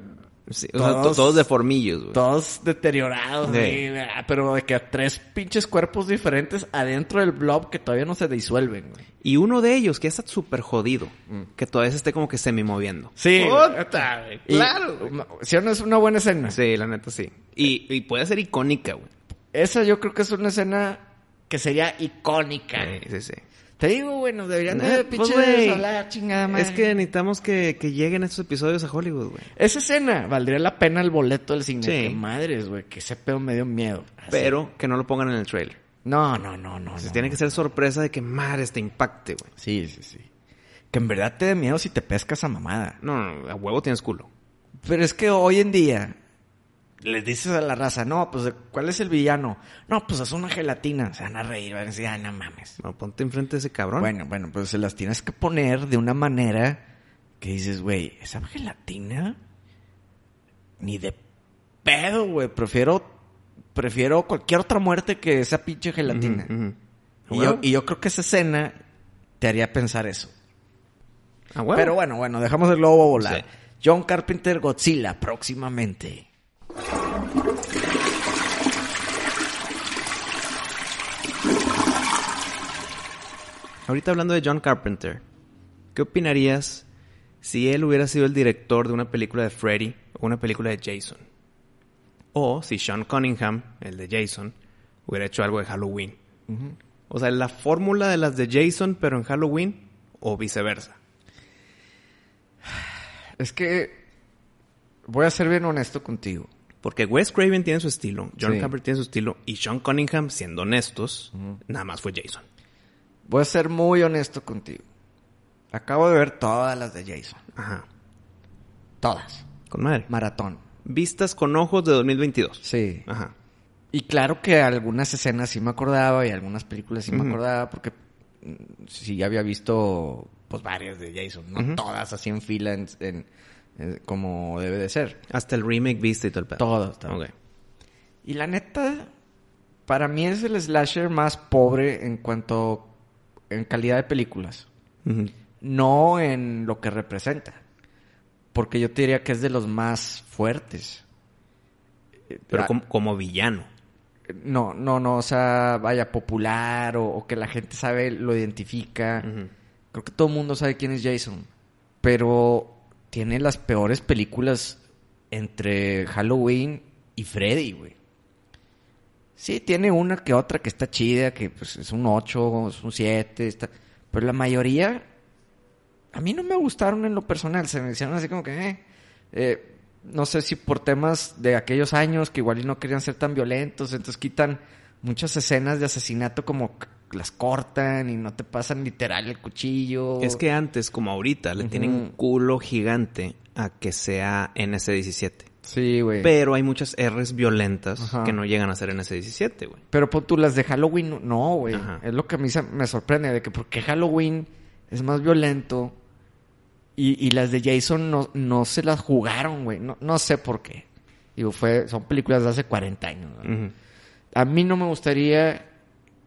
Sí, o sea, to- todos- todos, de formillos, güey. todos deteriorados, Sí. así, ¿verdad? pero de que tres pinches cuerpos diferentes adentro del blob que todavía no se disuelven. güey. Y uno de ellos que está súper jodido. Que todavía se esté como que semi moviendo. Sí, Puta, güey, claro. güey. ¿Sí o no es una buena escena? Sí, la neta sí. Y, y puede ser icónica, güey. Esa yo creo que es una escena que sería icónica. Sí, sí, sí. Te digo, bueno, deberían Eh, de pues, güey, hablar chingada madre. Es que necesitamos que, que lleguen estos episodios a Hollywood, güey. Esa escena valdría la pena el boleto del cine. Sí. Madres, güey, que ese pedo me dio miedo. Así. Pero que no lo pongan en el trailer. No, no, no, no. Se no, tiene no. que ser sorpresa de que madre te impacte, güey. Sí, sí, sí. Que en verdad te dé miedo si te pescas a mamada. No, no, a huevo tienes culo. Pero es que hoy en día les dices a la raza, no, pues, ¿cuál es el villano? No, pues es una gelatina. Se van a reír, van a decir, ay, no mames. No, ponte enfrente de ese cabrón. Bueno, bueno, pues se las tienes que poner de una manera que dices, güey, esa gelatina ni de pedo, güey. Prefiero, prefiero cualquier otra muerte que esa pinche gelatina. Y, yo, y yo creo que esa escena te haría pensar eso. A huevo. Pero bueno, bueno, dejamos el globo volar. Sí. John Carpenter Godzilla próximamente. Ahorita hablando de John Carpenter, ¿qué opinarías si él hubiera sido el director de una película de Freddy o una película de Jason? O si Sean Cunningham, el de Jason, hubiera hecho algo de Halloween. O sea, la fórmula de las de Jason, pero en Halloween, o viceversa. Es que voy a ser bien honesto contigo. Porque Wes Craven tiene su estilo, John Sí. Carpenter tiene su estilo, y Sean Cunningham, siendo honestos, nada más fue Jason. Voy a ser muy honesto contigo. Acabo de ver todas las de Jason. Ajá. Todas. Con madre. Maratón. Vistas con ojos de 2022. Sí. Ajá. Y claro que algunas escenas sí me acordaba y algunas películas sí me acordaba porque mm, sí ya había visto pues varias de Jason, no todas así en fila en, en- eh, como debe de ser. Hasta el remake viste y todo el pedo. Todas, todas. Ok. Y la neta, para mí es el slasher más pobre en cuanto en calidad de películas, no en lo que representa. Porque yo te diría que es de los más fuertes. Pero Ah, como, como villano. No, no, no, o sea, vaya popular o, o que la gente sabe, lo identifica. Creo que todo el mundo sabe quién es Jason. Pero tiene las peores películas entre Halloween y Freddy, güey. Sí, tiene una que otra que está chida, que pues, es un 8, es un 7, está... pero la mayoría a mí no me gustaron en lo personal, se me hicieron así como que... eh, eh, no sé si por temas de aquellos años que igual y no querían ser tan violentos, entonces quitan muchas escenas de asesinato como las cortan y no te pasan literal el cuchillo. Es que antes, como ahorita, le tienen un Ujú. culo gigante a que sea NC-17. Sí, güey. Pero hay muchas R's violentas Ajá. que no llegan a ser NC-17, güey. Pero pon tú las de Halloween, no, güey. Es lo que a mí se- me sorprende, de que porque Halloween es más violento y, y las de Jason no, no se las jugaron, güey. No, no sé por qué. Digo, fue, son películas de hace 40 años. A mí no me gustaría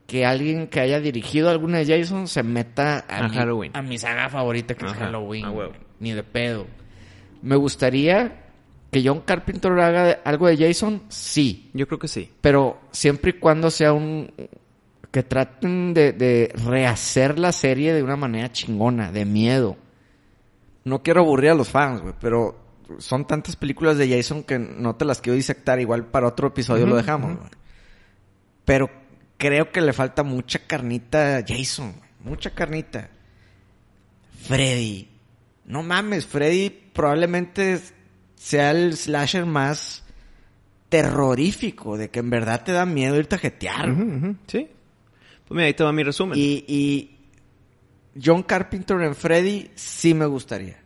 que alguien que haya dirigido alguna de Jason se meta a, A mi, Halloween. a mi saga favorita que es Halloween. Ni de pedo. Me gustaría que John Carpenter haga de- algo de Jason, sí. Yo creo que sí. Pero siempre y cuando sea un... Que traten de, de rehacer la serie de una manera chingona, de miedo. No quiero aburrir a los fans, güey, pero son tantas películas de Jason que no te las quiero disectar. Igual para otro episodio lo dejamos, güey. Pero creo que le falta mucha carnita a Jason. Mucha carnita. Freddy. No mames, Freddy probablemente sea el slasher más terrorífico, de que en verdad te da miedo irte a jetear. Ujú, ujú, Sí. Pues mira, ahí te va mi resumen. y, y John Carpenter en Freddy sí me gustaría.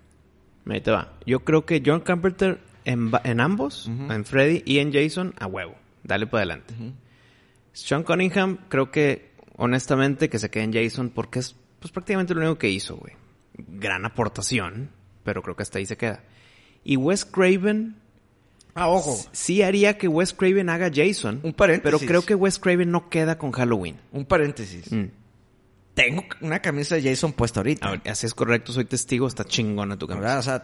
Ahí te va. Yo creo que John Carpenter en, en ambos, en Freddy y en Jason, a huevo. Dale para adelante. Sean Cunningham, creo que, honestamente, que se quede en Jason porque es pues, prácticamente lo único que hizo, güey. Gran aportación, pero creo que hasta ahí se queda. Y Wes Craven, Ah, ojo. sí haría que Wes Craven haga Jason. Un paréntesis. Pero creo que Wes Craven no queda con Halloween. Un paréntesis. Mm. Tengo una camisa de Jason puesta ahorita. A ver, así es correcto, soy testigo, está chingona tu ¿verdad? camisa. O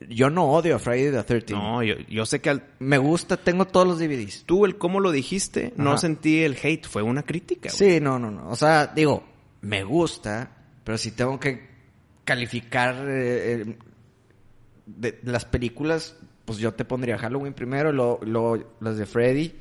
sea, yo no odio a Friday the 13 No, yo, yo sé que al, Me gusta, tengo todos los DVDs. tú el cómo lo dijiste, no sentí el hate, fue una crítica. güey. Sí, no, no, no. O sea, digo, me gusta, pero si tengo que calificar eh, eh, de, las películas, pues yo te pondría Halloween primero, luego, luego las de Freddy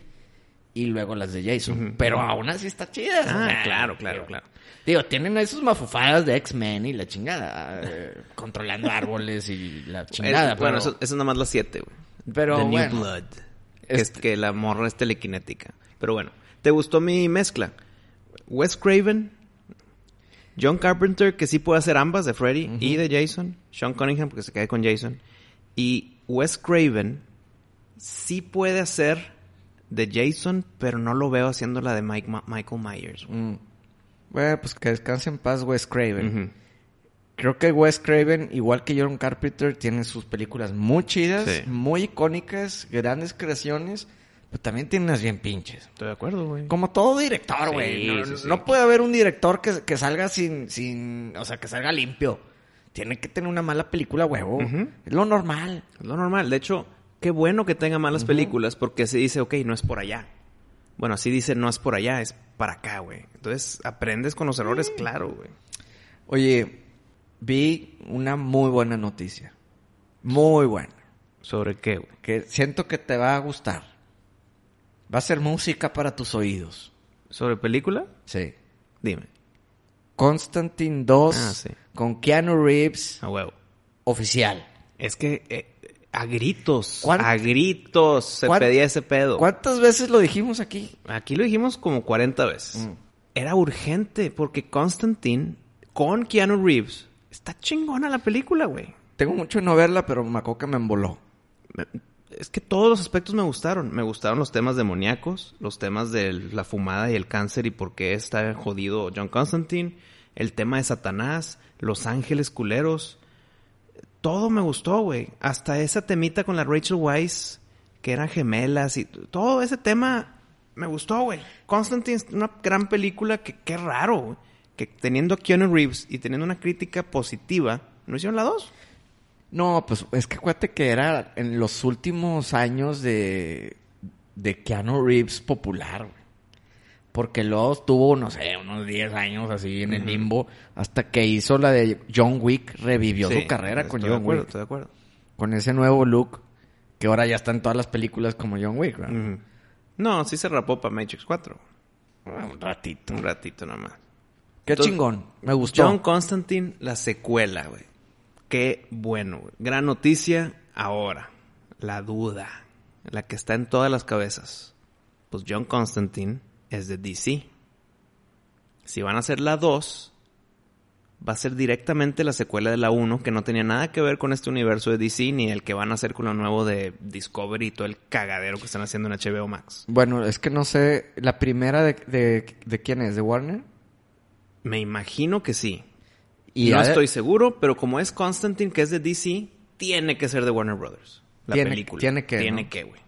y luego las de Jason. Pero aún así está chida. Ah, claro, claro, claro. Digo, tienen esos mafufadas de X-Men y la chingada. eh, controlando árboles y la chingada. Eh, bueno, pero- eso, eso es nada más la 7, güey. Pero The bueno. New Blood. Que, es Este- que la morra es telequinética. Pero bueno, ¿te gustó mi mezcla? Wes Craven, John Carpenter, que sí puede hacer ambas, de Freddy y de Jason. Sean Cunningham, porque se quede con Jason. Y Wes Craven sí puede hacer de Jason, pero no lo veo haciendo la de Mike Ma- Michael Myers. güey. Mm. Bueno, pues que descanse en paz Wes Craven. Creo que Wes Craven, igual que John Carpenter, tiene sus películas muy chidas, Sí. muy icónicas, grandes creaciones, pero también tiene unas bien pinches. Estoy de acuerdo, güey. Como todo director, Sí, güey. no, sí, sí. no puede haber un director que, que salga sin, sin, o sea, que salga limpio. Tiene que tener una mala película, huevo. Es lo normal. Es lo normal. De hecho, qué bueno que tenga malas películas porque se dice, ok, no es por allá. Bueno, así dice, no es por allá, es para acá, güey. Entonces, aprendes con los errores, claro, güey. Oye, vi una muy buena noticia. Muy buena. ¿Sobre qué, güey? Que siento que te va a gustar. Va a ser música para tus oídos. ¿Sobre película? Sí. Dime. Constantine 2 Ah, sí. con Keanu Reeves A huevo. oficial. Es que eh, a gritos, ¿Cuánt- a gritos se pedía ese pedo. ¿Cuántas veces lo dijimos aquí? Aquí lo dijimos como 40 veces. Mm. Era urgente porque Constantine con Keanu Reeves está chingona la película, güey. Tengo mucho de no verla, pero que me emboló. Me- Es que todos los aspectos me gustaron. Me gustaron los temas demoníacos, los temas de la fumada y el cáncer y por qué está jodido John Constantine, el tema de Satanás, los ángeles culeros. Todo me gustó, güey. Hasta esa temita con la Rachel Weisz, que eran gemelas y todo ese tema me gustó, güey. Constantine es una gran película que qué raro. Que teniendo a Keanu Reeves y teniendo una crítica positiva, ¿no hicieron la dos? No, pues es que acuérdate que era en los últimos años de, de Keanu Reeves popular, güey. Porque luego estuvo, no sé, unos 10 años así en el limbo, hasta que hizo la de John Wick, revivió Sí, su carrera con de John acuerdo, Wick. Estoy de acuerdo. Con ese nuevo look, que ahora ya está en todas las películas como John Wick, ¿verdad? No, sí se rapó para Matrix 4. Ah, Un ratito. Un ratito nada más. Qué Entonces, chingón, me gustó. John Constantine, la secuela, güey. Qué bueno. Gran noticia ahora. La duda. La que está en todas las cabezas. Pues John Constantine es de DC. Si van a hacer la 2, va a ser directamente la secuela de la 1, que no tenía nada que ver con este universo de DC, ni el que van a hacer con lo nuevo de Discovery y todo el cagadero que están haciendo en HBO Max. Bueno, es que no sé, ¿la primera de, de, de quién es? ¿De Warner? Me imagino que sí. Y no estoy seguro, pero como es Constantine, que es de DC, tiene que ser de Warner Brothers. La Tiene- película. tiene que, Tiene ¿no? que, güey.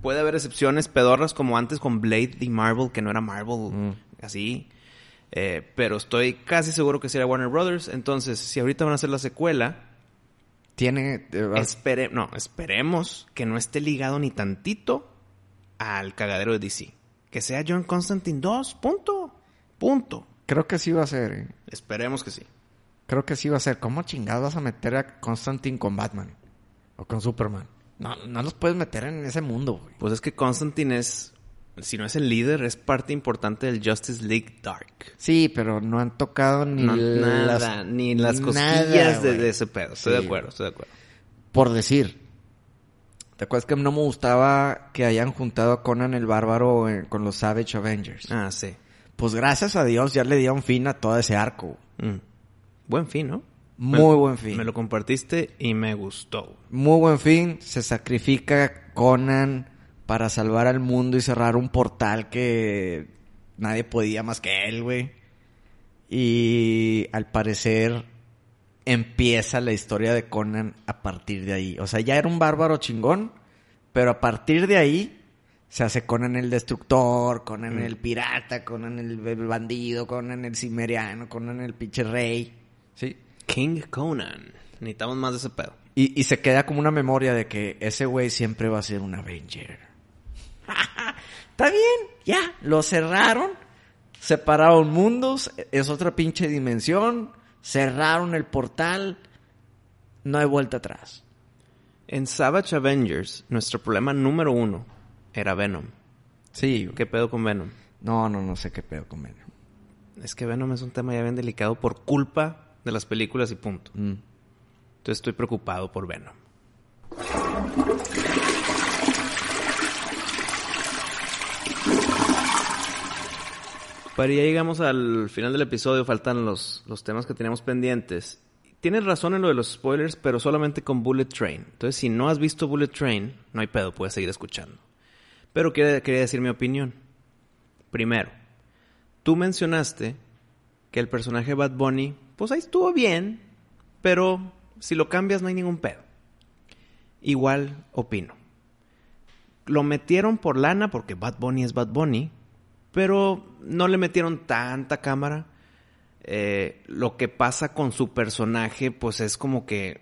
Puede haber excepciones pedorras como antes con Blade y Marvel, que no era Marvel, Mm. así. Eh, pero estoy casi seguro que será Warner Brothers. Entonces, si ahorita van a hacer la secuela, Tiene... eh, espere no, esperemos que no esté ligado ni tantito al cagadero de DC. Que sea John Constantine 2, punto. Punto. Creo que sí va a ser, eh. Esperemos que sí. Creo que sí va a ser. ¿Cómo chingados vas a meter a Constantine con Batman? O con Superman. No, no los puedes meter en ese mundo, güey. Pues es que Constantine es, si no es el líder, es parte importante del Justice League Dark. Sí, pero no han tocado ni No, nada, las... ni las nada, cosquillas de, ese pedo. Estoy Sí, de acuerdo, estoy de acuerdo. Por decir. ¿Te acuerdas que no me gustaba que hayan juntado a Conan el Bárbaro eh, con los Savage Avengers? Ah, sí. Pues gracias a Dios ya le dieron fin a todo ese arco. Mm. Buen fin, ¿no? Muy Me- buen fin. Me lo compartiste y me gustó. Muy buen fin. Se sacrifica Conan para salvar al mundo y cerrar un portal que nadie podía más que él, güey. Y al parecer empieza la historia de Conan a partir de ahí. O sea, ya era un bárbaro chingón, pero a partir de ahí se hace Conan el destructor, Conan el pirata, Conan el, el bandido, Conan el cimeriano, Conan el pinche rey. ¿Sí? King Conan. Necesitamos más de ese pedo. Y, y se queda como una memoria de que ese güey siempre va a ser un Avenger. Está bien, ya, lo cerraron, separaron mundos, es otra pinche dimensión, cerraron el portal, no hay vuelta atrás. En Savage Avengers, nuestro problema número uno era Venom. Sí. ¿Qué pedo con Venom? no, no, no sé qué pedo con Venom. Es que Venom es un tema ya bien delicado por culpa de las películas y punto. Mm. Entonces estoy preocupado por Venom. Para ya llegamos al final del episodio, faltan los, los temas que teníamos pendientes. Tienes razón en lo de los spoilers, pero solamente con Bullet Train. Entonces, si no has visto Bullet Train, no hay pedo, puedes seguir escuchando. Pero quería, quería decir mi opinión. Primero, tú mencionaste que el personaje Bad Bunny, pues ahí estuvo bien, pero si lo cambias no hay ningún pedo. Igual opino. Lo metieron por lana porque Bad Bunny es Bad Bunny, pero no le metieron tanta cámara. Eh, lo que pasa con su personaje, pues es como que,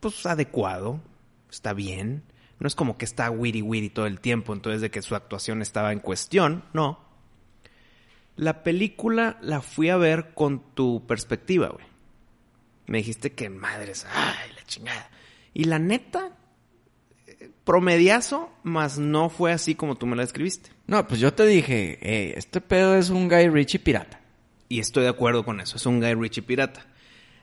pues adecuado, está bien. No es como que está witty witty todo el tiempo, entonces de que su actuación estaba en cuestión, no. La película la fui a ver con tu perspectiva, güey. Me dijiste que madres, ay, la chingada. Y la neta, promediazo, más no fue así como tú me la describiste. No, pues yo te dije, "Eh, este pedo es un Guy Ritchie pirata. Y estoy de acuerdo con eso. Es un Guy Ritchie pirata.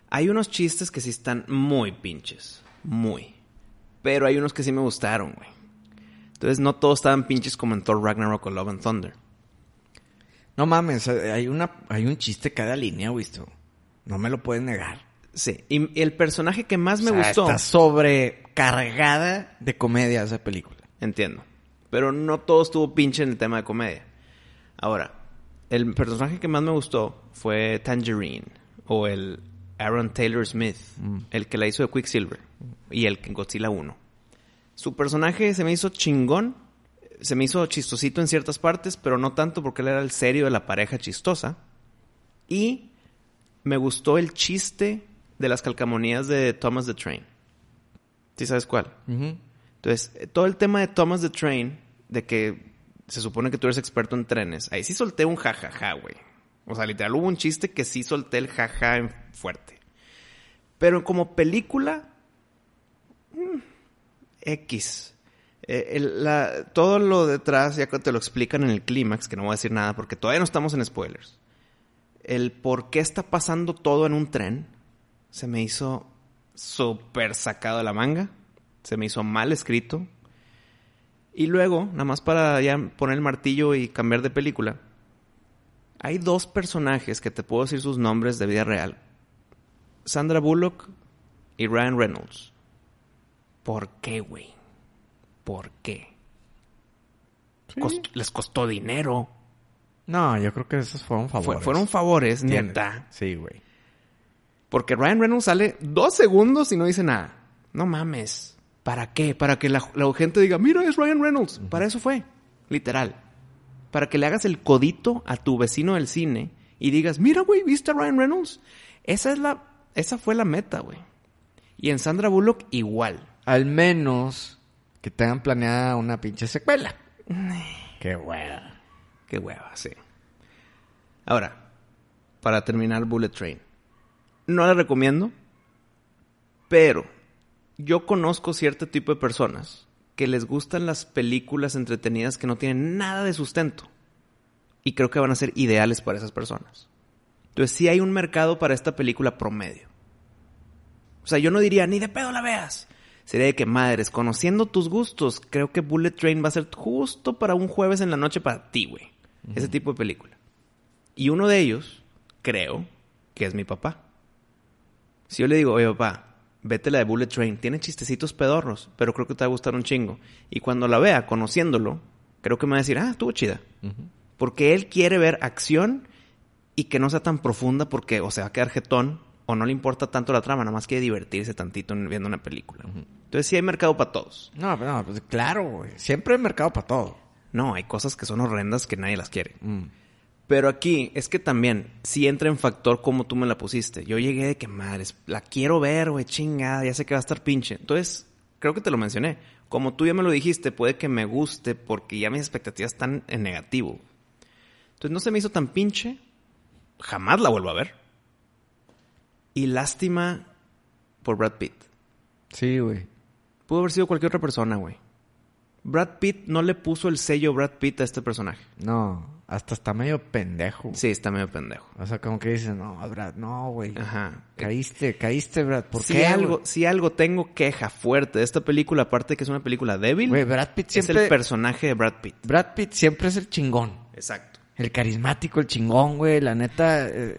Hay unos chistes que sí están muy pinches. Muy. Pero hay unos que sí me gustaron, güey. Entonces no todos estaban pinches como en Thor Ragnarok o Love and Thunder. No mames, eh, hay, una, hay un chiste cada línea, esto. No me lo puedes negar. Sí. Y el personaje que más me O sea, gustó. Está sobrecargada de comedia esa película. Entiendo. Pero no todo estuvo pinche en el tema de comedia. Ahora, el personaje que más me gustó fue Tangerine. O el Aaron Taylor Smith. El que la hizo de Quicksilver. Y el que en Godzilla 1. Su personaje se me hizo chingón. Se me hizo chistosito en ciertas partes, pero no tanto porque él era el serio de la pareja chistosa. Y me gustó el chiste de las calcamonías de Thomas the Train. ¿Sí sabes cuál? Entonces, eh, todo el tema de Thomas the Train, de que se supone que tú eres experto en trenes, ahí sí solté un jajaja, güey. O sea, literal hubo un chiste que sí solté el jaja en fuerte. Pero como película, mm, X. Eh, todo lo detrás, ya que te lo explican en el clímax, que no voy a decir nada porque todavía no estamos en spoilers. El por qué está pasando todo en un tren se me hizo súper sacado de la manga. Se me hizo mal escrito. Y luego, nada más para ya poner el martillo y cambiar de película. Hay dos personajes que te puedo decir sus nombres de vida real. Sandra Bullock y Ryan Reynolds. ¿Por qué, güey? ¿Por qué? Cost- les costó dinero. No, yo creo que esos fueron Fue- favores. fueron favores, Tienes- neta. Sí, güey. Porque Ryan Reynolds sale dos segundos y no dice nada. No mames. ¿Para qué? Para que la, la gente diga, mira, es Ryan Reynolds. Para eso fue. Literal. Para que le hagas el codito a tu vecino del cine y digas, mira, güey, ¿viste a Ryan Reynolds? Esa es la, esa fue la meta, güey. Y en Sandra Bullock igual. Al menos que tengan planeada una pinche secuela. Qué hueva. Qué hueva, sí. Ahora, para terminar Bullet Train. No la recomiendo, pero yo conozco cierto tipo de personas que les gustan las películas entretenidas que no tienen nada de sustento. Y creo que van a ser ideales para esas personas. Entonces sí hay un mercado para esta película promedio. O sea, yo no diría, ni de pedo la veas. Sería de que, madres, conociendo tus gustos, creo que Bullet Train va a ser justo para un jueves en la noche para ti, güey. Ese tipo de película. Y uno de ellos, creo, que es mi papá. Si yo le digo, oye papá, vete la de Bullet Train, tiene chistecitos pedorros, pero creo que te va a gustar un chingo. Y cuando la vea, conociéndolo, creo que me va a decir, ah, estuvo chida. Porque él quiere ver acción y que no sea tan profunda porque o se va a quedar jetón o no le importa tanto la trama, nada más quiere divertirse tantito en- viendo una película. Entonces sí hay mercado para todos. No, pero no, pues claro, güey. Siempre hay mercado para todo. No, hay cosas que son horrendas que nadie las quiere. Mm. Pero aquí es que también, si entra en factor como tú me la pusiste. Yo llegué de que madres, la quiero ver, güey, chingada, ya sé que va a estar pinche. Entonces, creo que te lo mencioné. Como tú ya me lo dijiste, puede que me guste porque ya mis expectativas están en negativo. Entonces no se me hizo tan pinche. Jamás la vuelvo a ver. Y lástima por Brad Pitt. Sí, güey. Pudo haber sido cualquier otra persona, güey. Brad Pitt no le puso el sello Brad Pitt a este personaje. No, hasta está medio pendejo. Sí, está medio pendejo. O sea, como que dices, no, Brad, no, güey. Ajá. Caíste, caíste, Brad. ¿Por si qué? algo, si algo tengo queja fuerte de esta película, aparte de que es una película débil, Brad Pitt es siempre... el personaje de Brad Pitt. Brad Pitt siempre es el chingón. Exacto. El carismático, el chingón, güey. La neta, eh,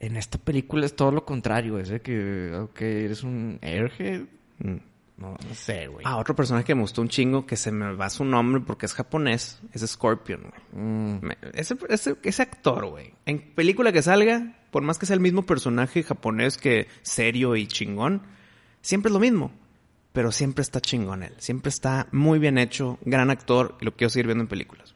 en esta película es todo lo contrario. Es de que, ok, eres un airhead. Mm. No, no sé, güey. Ah, otro personaje que me gustó un chingo, que se me va su nombre porque es japonés, es Scorpion, güey. Mm. Ese, ese, ese actor, güey. En película que salga, por más que sea el mismo personaje japonés que serio y chingón, siempre es lo mismo. Pero siempre está chingón él. Siempre está muy bien hecho, gran actor y lo quiero seguir viendo en películas.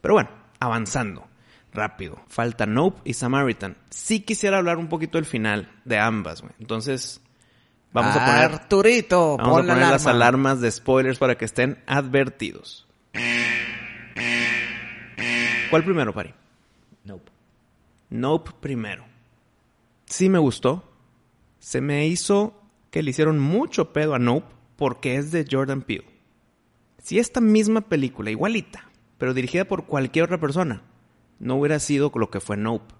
Pero bueno, avanzando. Rápido. Falta Nope y Samaritan. Sí quisiera hablar un poquito del final de ambas, güey. Entonces, Vamos a poner, Arturito, vamos a la poner las alarma. alarmas de spoilers para que estén advertidos. ¿Cuál primero, Pari? Nope. Nope primero. Sí me gustó. Se me hizo que le hicieron mucho pedo a Nope porque es de Jordan Peele. Si esta misma película, igualita, pero dirigida por cualquier otra persona, no hubiera sido lo que fue Nope.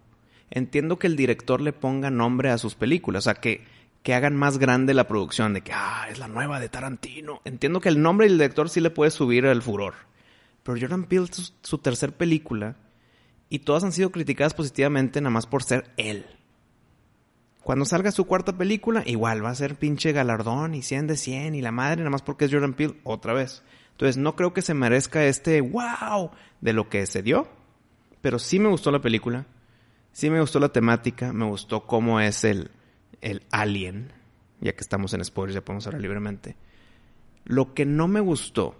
Entiendo que el director le ponga nombre a sus películas, o sea, que, que hagan más grande la producción, de que, ah, es la nueva de Tarantino. Entiendo que el nombre del director sí le puede subir el furor. Pero Jordan Peele, su, su tercer película, y todas han sido criticadas positivamente nada más por ser él. Cuando salga su cuarta película, igual va a ser pinche galardón y 100 de 100 y la madre nada más porque es Jordan Peele otra vez. Entonces no creo que se merezca este wow de lo que se dio, pero sí me gustó la película, sí me gustó la temática, me gustó cómo es el, el alien, ya que estamos en spoilers, ya podemos hablar libremente. Lo que no me gustó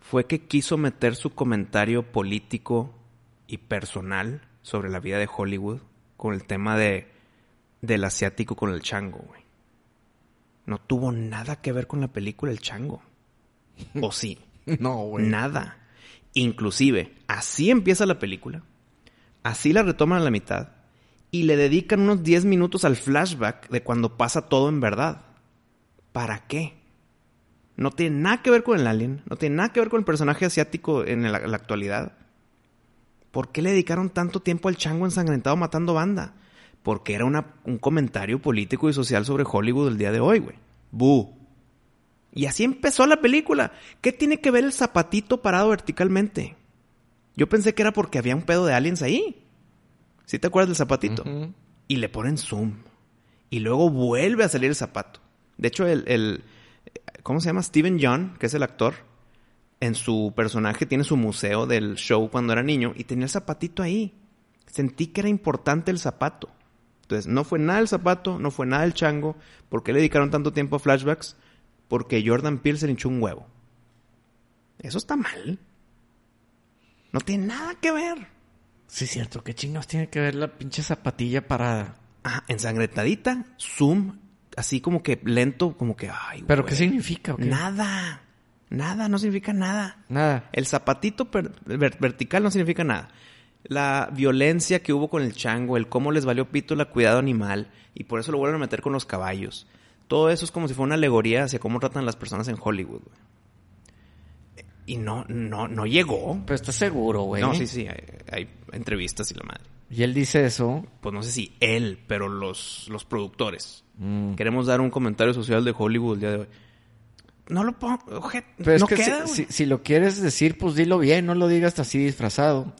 fue que quiso meter su comentario político y personal sobre la vida de Hollywood con el tema de del asiático con el chango, güey. No tuvo nada que ver con la película El Chango. ¿O sí? No, güey. Nada. Inclusive, así empieza la película. Así la retoman a la mitad. Y le dedican unos 10 minutos al flashback de cuando pasa todo en verdad. ¿Para qué? No tiene nada que ver con el alien. No tiene nada que ver con el personaje asiático en la, actualidad. ¿Por qué le dedicaron tanto tiempo al chango ensangrentado matando banda? Porque era un comentario político y social sobre Hollywood del día de hoy, güey. ¡Bu! Y así empezó la película. ¿Qué tiene que ver el zapatito parado verticalmente? Yo pensé que era porque había un pedo de aliens ahí. ¿Sí te acuerdas del zapatito? Y le ponen zoom. Y luego vuelve a salir el zapato. De hecho, el, el- ¿cómo se llama? Steven John, que es el actor, en su personaje tiene su museo del show cuando era niño y tenía el zapatito ahí. Sentí que era importante el zapato. Entonces, no fue nada el zapato, no fue nada el chango. ¿Por qué le dedicaron tanto tiempo a flashbacks? Porque Jordan Peele se le hinchó un huevo. Eso está mal. No tiene nada que ver. Sí, cierto. ¿Qué chingados tiene que ver la pinche zapatilla parada? Ah, ensangrentadita, zoom, así como que lento, como que, ay, ¿Pero güey. qué significa? Nada. Nada, no significa nada. Nada. El zapatito ver- vertical no significa nada. La violencia que hubo con el chango, el cómo les valió pito la cuidado animal, y por eso lo vuelven a meter con los caballos. Todo eso es como si fuera una alegoría hacia cómo tratan a las personas en Hollywood. güey. Y no, no, no llegó. Pero estás seguro, güey. No, sí, sí, hay, hay entrevistas y la madre. Y él dice eso. Pues no sé si él, pero los, los productores. Mm. Queremos dar un comentario social de Hollywood el día de hoy. No lo pongo, oje- Pero es no que queda, si, güey. si- si lo quieres decir, pues dilo bien, no lo digas así disfrazado.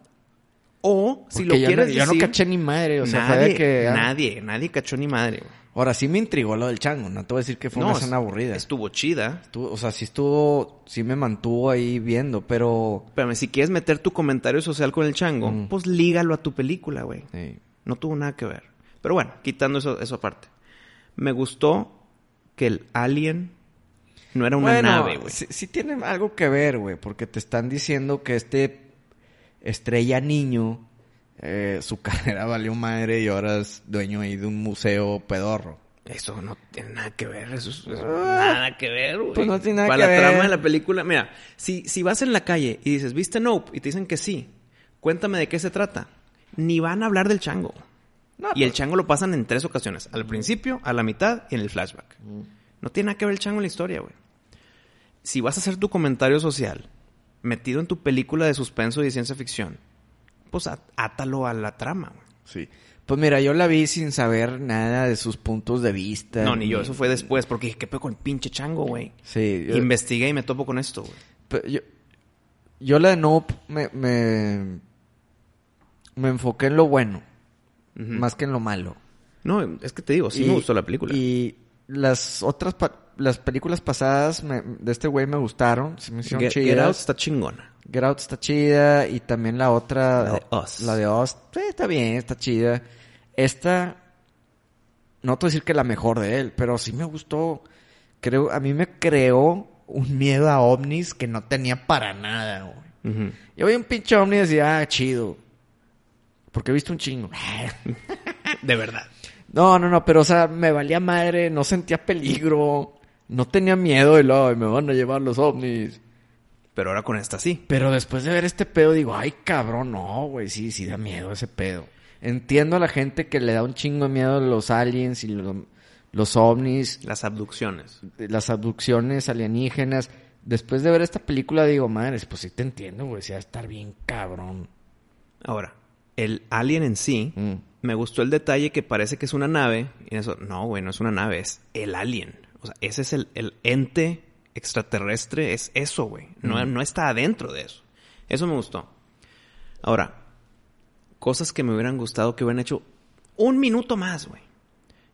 O si Porque lo quieres no, yo no decir, caché ni madre, o sea, fue nadie, de que... ah, nadie, nadie cachó ni madre. güey. Ahora sí me intrigó lo del chango, no te voy a decir que fue una es- escena aburrida. Estuvo chida. Estuvo- o sea, sí estuvo, sí me mantuvo ahí viendo, pero... Pero si quieres meter tu comentario social con el chango, Mm. pues lígalo a tu película, güey. sí. No tuvo nada que ver. Pero bueno, quitando eso, eso aparte. Me gustó que el alien no era una bueno, nave, güey. sí, sí tiene algo que ver, güey, porque te están diciendo que este estrella niño, eh, su carrera valió madre y ahora es dueño ahí de un museo pedorro. Eso no tiene nada que ver, eso, es- eso nada que ver, güey. Ah. Pues no tiene nada Para que la ver. trama de la película, mira, si, si vas en la calle y dices, ¿viste Nope? Y te dicen que sí, cuéntame de qué se trata. Ni van a hablar del chango. No, y el pues- chango lo pasan en tres ocasiones. Al principio, a la mitad y en el flashback. No tiene nada que ver el chango en la historia, güey. Si vas a hacer tu comentario social metido en tu película de suspenso y de ciencia ficción, pues átalo a la trama, güey. Sí. Pues mira, yo la vi sin saber nada de sus puntos de vista. No, ni yo. Eso fue después porque dije, ¿qué pedo con el pinche chango, güey? Sí. yo- Investigué y me topo con esto, güey. Pero yo, yo la de Nope me, me, me enfoqué en lo bueno, más que en lo malo. No, es que te digo, sí Y- me gustó la película. Y las otras, pa- las películas pasadas me- de este güey me gustaron, se me hicieron Get, Get chidas. Out está chingona. Get Out está chida y también la otra... La de Us. La de Us. Sí, está bien, está chida. Esta... No te voy a decir que la mejor de él, pero sí me gustó. Creo, a mí me creó un miedo a ovnis que no tenía para nada, güey. Ujú. Yo vi un pinche ovni y decía, ah, chido. Porque he visto un chingo. De verdad. No, no, no, pero o sea, me valía madre, no sentía peligro, no tenía miedo de lo, "Ay, me van a llevar los ovnis. Pero ahora con esta sí. Pero después de ver este pedo digo, ay cabrón, no, güey, sí, sí da miedo ese pedo. Entiendo a la gente que le da un chingo de miedo los aliens y los, los ovnis, Las abducciones. las abducciones alienígenas. Después de ver esta película digo, madres, pues sí te entiendo, güey, sí va a estar bien cabrón. Ahora, el alien en sí, Mm. Me gustó el detalle que parece que es una nave. Y eso, no, güey, no es una nave, es el alien. O sea, ese es el, el ente extraterrestre, es eso, güey. No, no está adentro de eso. Eso me gustó. Ahora, cosas que me hubieran gustado que hubieran hecho un minuto más, güey.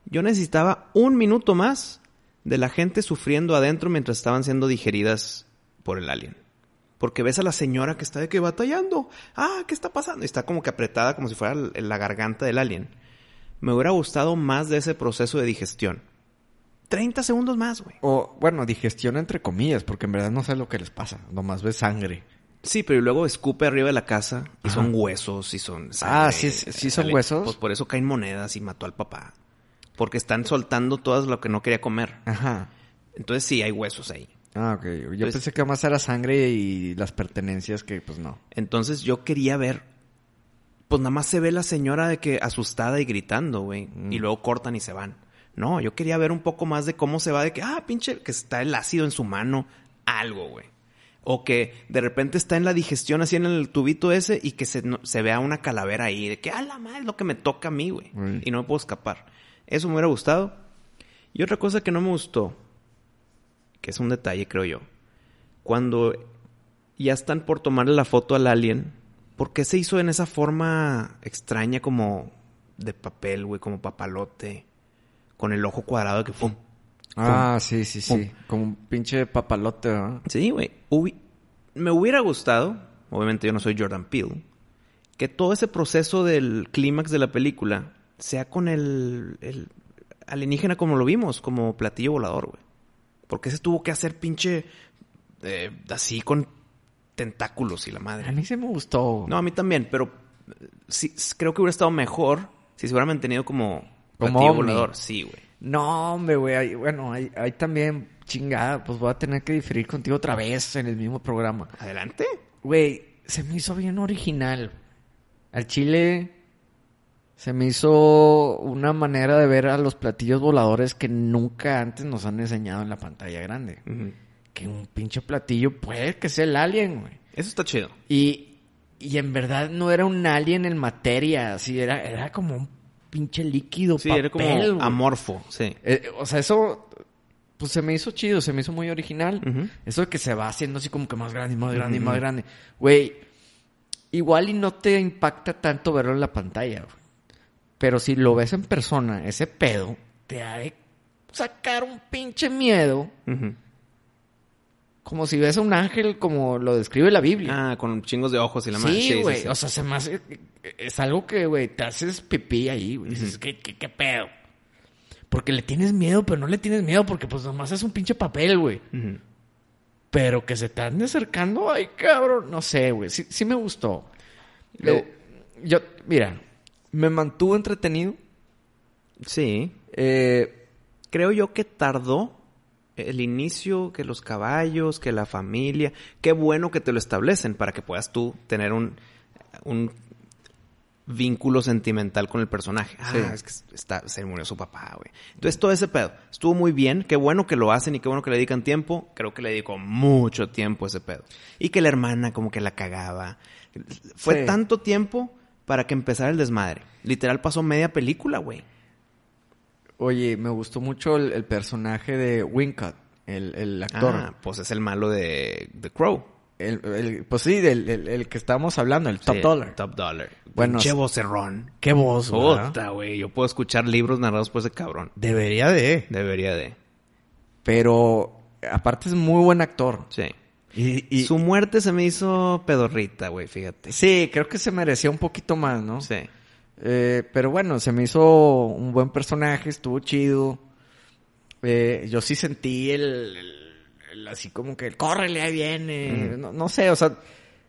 Yo necesitaba un minuto más de la gente sufriendo adentro mientras estaban siendo digeridas por el alien. Porque ves a la señora que está de que batallando. Ah, ¿qué está pasando? Y está como que apretada como si fuera la garganta del alien. Me hubiera gustado más de ese proceso de digestión. 30 segundos más, güey. O, bueno, digestión entre comillas, porque en verdad no sé lo que les pasa, nomás ves sangre. Sí, pero luego escupe arriba de la casa y Ajá. son huesos y son Ah, sangre. ¿sí es- sí son Sale- huesos? Pues por eso caen monedas y mató al papá. Porque están soltando todo lo que no quería comer. Ajá. Entonces sí, hay huesos ahí. Ah, ok. Yo Entonces- pensé que más era sangre y las pertenencias que, pues no. Entonces yo quería ver. Pues nada más se ve la señora de que asustada y gritando, güey. Mm. Y luego cortan y se van. No, yo quería ver un poco más de cómo se va de que, ah, pinche, que está el ácido en su mano. Algo, güey. O que de repente está en la digestión así en el tubito ese y que se, no- se vea una calavera ahí. De que, ah, la madre, es lo que me toca a mí, güey. Mm. Y no me puedo escapar. Eso me hubiera gustado. Y otra cosa que no me gustó, que es un detalle, creo yo. Cuando ya están por tomarle la foto al alien, ¿por qué se hizo en esa forma extraña como de papel, güey, como papalote? Con el ojo cuadrado que fue. Ah, sí, sí, sí. Pum. Como un pinche papalote, ¿no? Sí, güey. Hubi- Me hubiera gustado, obviamente yo no soy Jordan Peele, que todo ese proceso del clímax de la película sea con el, el alienígena como lo vimos, como platillo volador, güey. Porque se tuvo que hacer pinche eh, así con tentáculos y la madre. A mí sí me gustó. No, a mí también, pero eh, sí, creo que hubiera estado mejor si se hubiera mantenido como, Como volador. Sí, güey. No, hombre, güey. ahí- Bueno, hay, hay también chingada. Pues voy a tener que diferir contigo otra vez en el mismo programa. Adelante. Güey, se me hizo bien original. Al chile se me hizo una manera de ver a los platillos voladores que nunca antes nos han enseñado en la pantalla grande. Que un pinche platillo puede que sea el alien, güey. Eso está chido. Y, y en verdad no era un alien en materia, así era, era como un pinche líquido, Sí, papel, era como amorfo, sí. Eh, o sea, eso pues se me hizo chido, se me hizo muy original. Eso de que se va haciendo así como que más grande y más grande y más grande. Güey, igual y no te impacta tanto verlo en la pantalla, güey. Pero si lo ves en persona, ese pedo, te ha de sacar un pinche miedo. Como si ves a un ángel como lo describe la Biblia. Ah, con chingos de ojos y la madre. Sí, güey. sí. O sea, se me hace... Es algo que, güey, te haces pipí ahí, güey. Dices, ¿qué, qué, qué pedo? Porque le tienes miedo, pero no le tienes miedo porque pues nomás es un pinche papel, güey. Pero que se te ande acercando, ay, cabrón. No sé, güey. Sí, sí me gustó. Eh, yo, mira, me mantuvo entretenido. Sí. Eh, Creo yo que tardó el inicio, que los caballos, que la familia. Qué bueno que te lo establecen para que puedas tú tener un, un vínculo sentimental con el personaje. Ah, Sí. es que está, se murió su papá, güey. Entonces todo ese pedo estuvo muy bien. Qué bueno que lo hacen y qué bueno que le dedican tiempo. Creo que le dedicó mucho tiempo a ese pedo. Y que la hermana como que la cagaba. Fue Sí. tanto tiempo para que empezara el desmadre. Literal pasó media película, güey. oye, me gustó mucho el, el personaje de Wincott, el, el actor. Ah, pues es el malo de The Crow. El, el- pues sí, el, el que estábamos hablando, el Top Sí, Dollar. Top Dollar. Bueno, sí. vocerrón. Qué voz, güey. Yo puedo escuchar libros narrados por ese cabrón. Debería de. Debería de. Pero aparte es muy buen actor. Sí. Y, y- Su muerte se me hizo pedorrita, güey, fíjate. sí, creo que se merecía un poquito más, ¿no? Sí. Eh, pero bueno, se me hizo un buen personaje, estuvo chido. Eh, yo sí sentí el, el- el así como que el córrele, ahí viene. Ujú. no, no sé, o sea,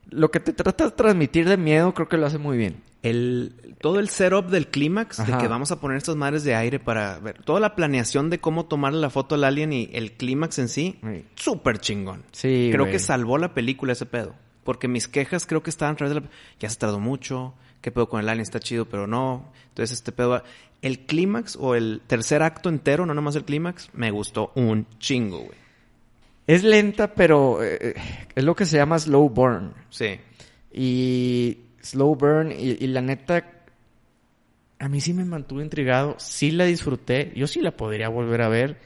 lo que te trata de transmitir de miedo creo que lo hace muy bien. el, todo el setup del clímax, de que vamos a poner estas madres de aire para ver, toda la planeación de cómo tomarle la foto al alien y el clímax en sí, Sí. súper chingón. Sí, creo que salvó la película ese pedo. Porque mis quejas creo que estaban a través de la... Ya se tardó mucho, qué pedo con el alien, está chido, pero no. Entonces este pedo... va- El clímax o el tercer acto entero, no nomás el clímax, me gustó un chingo, güey. Es lenta, pero eh, es lo que se llama slow burn. Sí. Y slow burn, y, y la neta, a mí sí me mantuvo intrigado, sí la disfruté, yo sí la podría volver a ver.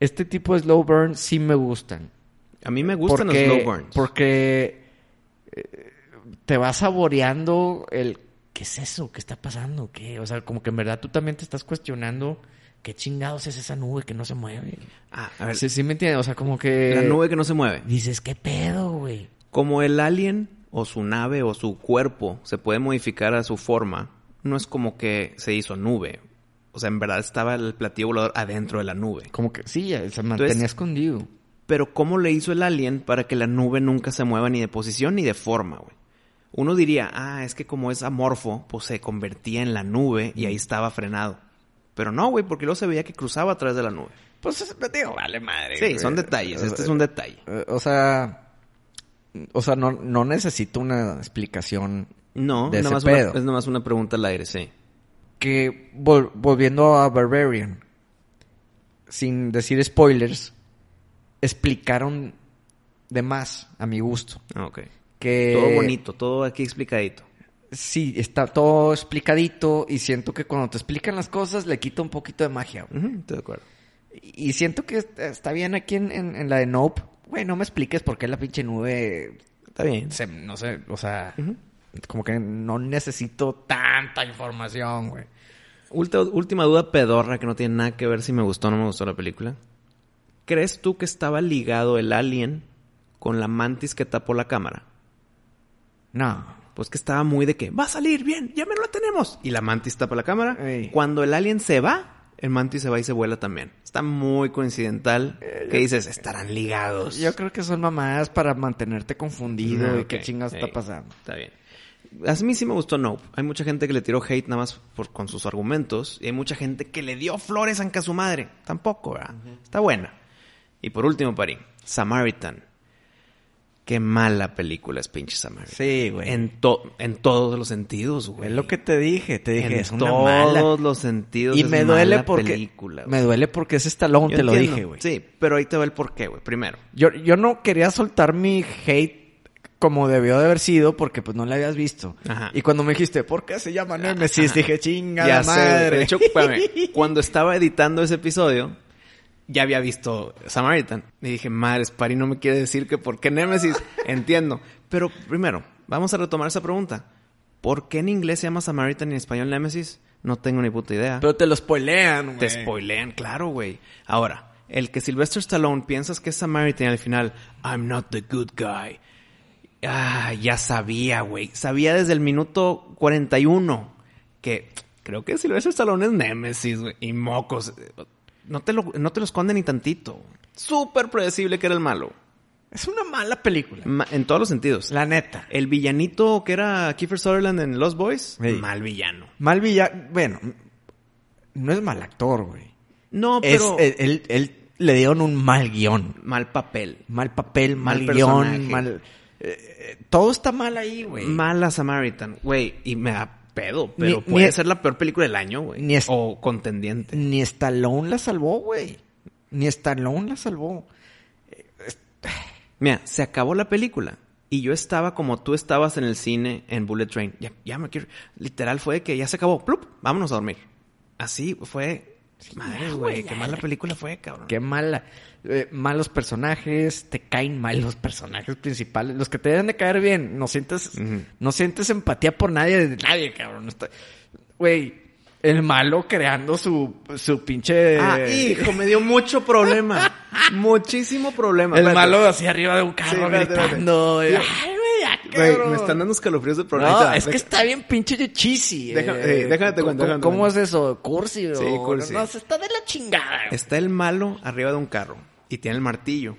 Este tipo de slow burn sí me gustan. A mí me gustan porque, los slow burns. Porque eh, te vas saboreando el... ¿Qué es eso? ¿Qué está pasando? ¿Qué? O sea, como que en verdad tú también te estás cuestionando qué chingados es esa nube que no se mueve. Ah, a ver, Sí, sí me entiendes. O sea, como que... la nube que no se mueve. Dices, ¿qué pedo, güey? Como el alien o su nave o su cuerpo se puede modificar a su forma, no es como que se hizo nube. O sea, en verdad estaba el platillo volador adentro de la nube. Como que sí, ya se mantenía Entonces- escondido. Pero ¿cómo le hizo el alien para que la nube nunca se mueva ni de posición ni de forma, güey? Uno diría, ah, es que como es amorfo, pues se convertía en la nube y ahí estaba frenado. Pero no, güey, porque luego se veía que cruzaba a través de la nube. Pues es- digo, vale madre. Sí, güey. son detalles. Este es un detalle. eh, O sea, o sea, no, no necesito una explicación No, de es ese nomás, pedo. una, es nomás una pregunta al aire, sí. que vol- volviendo a Barbarian, sin decir spoilers, explicaron de más a mi gusto. Ah, ok. Que Todo bonito, todo aquí explicadito. Sí, está todo explicadito y siento que cuando te explican las cosas le quita un poquito de magia. estoy de acuerdo. Y siento que est- está bien aquí en, en- en la de Nope. Güey, no me expliques por qué la pinche nube Está bien. se- no sé, o sea, como que no necesito tanta información, güey. Última duda pedorra que no tiene nada que ver si me gustó o no me gustó la película. ¿Crees tú que estaba ligado el alien con la mantis que tapó la cámara? No. Pues que estaba muy de que va a salir bien, ya me lo tenemos. Y la mantis tapa la cámara. Ey. Cuando el alien se va, el mantis se va y se vuela también. Está muy coincidental. que dices, estarán ligados. Yo creo que son mamadas para mantenerte confundido Ah, y qué Ey, está pasando. Está bien. A mí sí me gustó Nope. Hay mucha gente que le tiró hate nada más por, con sus argumentos. Y hay mucha gente que le dio flores a su madre. Tampoco, ¿verdad? Está buena. Y por último, Parín, Samaritan. Qué mala película es pinche Samaritan. Sí, güey. En, to- en todos los sentidos, güey. Es lo que te dije, te dije, en es una todos mala. los sentidos. Y es me duele mala porque película, güey. me duele porque es Stallone, Yo te lo dije, güey. Sí, pero ahí te va el porqué, güey. Primero. Yo, yo no quería soltar mi hate como debió de haber sido porque pues no la habías visto. Ajá. Y cuando me dijiste, ¿por qué se llama Nemesis? Dije, chinga Ya la sé, madre. De hecho, cuando estaba editando ese episodio, ya había visto Samaritan. Y dije, madre, Spari no me quiere decir que por qué Nemesis. Entiendo. Pero primero, vamos a retomar esa pregunta. ¿Por qué en inglés se llama Samaritan y en español Nemesis? No tengo ni puta idea. Pero te lo spoilean, güey. Te spoilean, claro, güey. Ahora, el que Sylvester Stallone piensas que es Samaritan y al final, I'm not the good guy. Ah, ya sabía, güey. Sabía desde el minuto 41 que creo que Sylvester Stallone es Nemesis, güey. Y mocos. No te, lo, no te lo esconden ni tantito. Súper predecible que era el malo. Es una mala película. Ma- en todos los sentidos. La neta. El villanito que era Kiefer Sutherland en Lost Boys, Sí. mal villano. Mal villano. Bueno, no es mal actor, güey. No, Es, pero él, él- él le dieron un mal guion. mal papel. Mal papel, mal, Mal guion, personaje. mal... eh, eh, todo está mal ahí, güey. Mala Samaritan, güey, y me da pedo, pero Ni- puede ni- ser la peor película del año, güey. Ni O contendiente. Ni Stallone la salvó, güey. Ni Stallone la salvó. Mira, se acabó la película y yo estaba como tú estabas en el cine en Bullet Train. Ya, ya me quiero. Literal fue que ya se acabó. ¡Plup! Vámonos a dormir. Así fue. Madre, güey, qué mala película fue, cabrón. Qué mala. Eh, malos personajes, te caen mal los personajes principales. Los que te deben de caer bien. No sientes, no sientes empatía por nadie, de nadie, cabrón. Güey, el malo creando su, su pinche... Ah, hijo, me dio mucho problema. Muchísimo problema. el Espérate. malo así arriba de un carro Sí, espérate, espérate. Me están dando escalofríos de. No, va. es que está bien pinche de cheesy. Eh. eh, déjame te ¿Cómo- cuento, déjame te ¿Cómo es eso? ¿Cursi? o- Sí, cursi. No, se está de la chingada. güey. Está el malo arriba de un carro y tiene el martillo.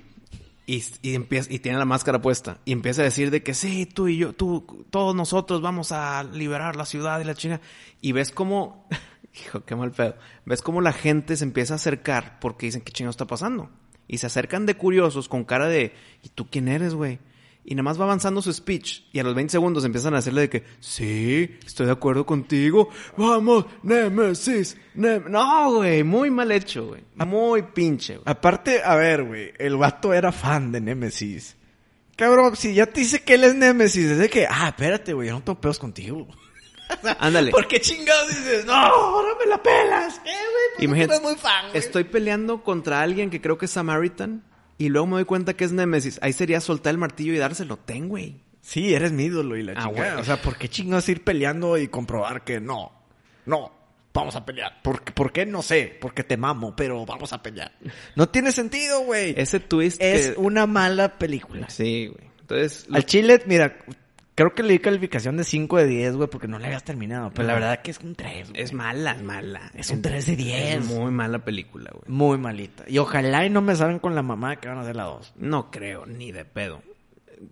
Y, y, empieza, y tiene la máscara puesta. Y empieza a decir de que sí, tú y yo, tú, todos nosotros vamos a liberar la ciudad y la China. Y ves cómo, hijo, qué mal pedo. Ves cómo la gente se empieza a acercar porque dicen, ¿qué chingo está pasando? Y se acercan de curiosos con cara de, ¿y tú quién eres, güey? Y nada más va avanzando su speech. Y a los 20 segundos empiezan a hacerle de que, sí, estoy de acuerdo contigo. Vamos, Nemesis. Nem no, güey, muy mal hecho, güey. Muy pinche, güey. Aparte, a ver, güey, el vato era fan de Nemesis. Cabrón, si ya te dice que él es Nemesis, es de que, ah, espérate, güey, yo no tengo pedos contigo. Ándale. ¿Por qué chingados dices, no, ahora me la pelas? Eh, güey, pues Imagínate, eres muy fan, güey. estoy peleando contra alguien que creo que es Samaritan. Y luego me doy cuenta que es Nemesis. Ahí sería soltar el martillo y dárselo. Ten, güey. Sí, eres mi ídolo y la Ah, güey. O sea, ¿por qué chingados ir peleando y comprobar que no? No, vamos a pelear. ¿Por, qué- ¿Por qué? No sé, porque te mamo, pero vamos a pelear. No tiene sentido, güey. Ese twist Es que- una mala película. Sí, güey. Entonces, lo- Al chile, mira, creo que le di calificación de 5 de 10, güey, porque no le habías terminado. Pero la verdad que es un 3, güey. es mala, es mala. Es un 3 de 10. Es muy mala película, güey. Muy malita. Y ojalá y no me salgan con la mamá que van a hacer la 2. No creo, ni de pedo.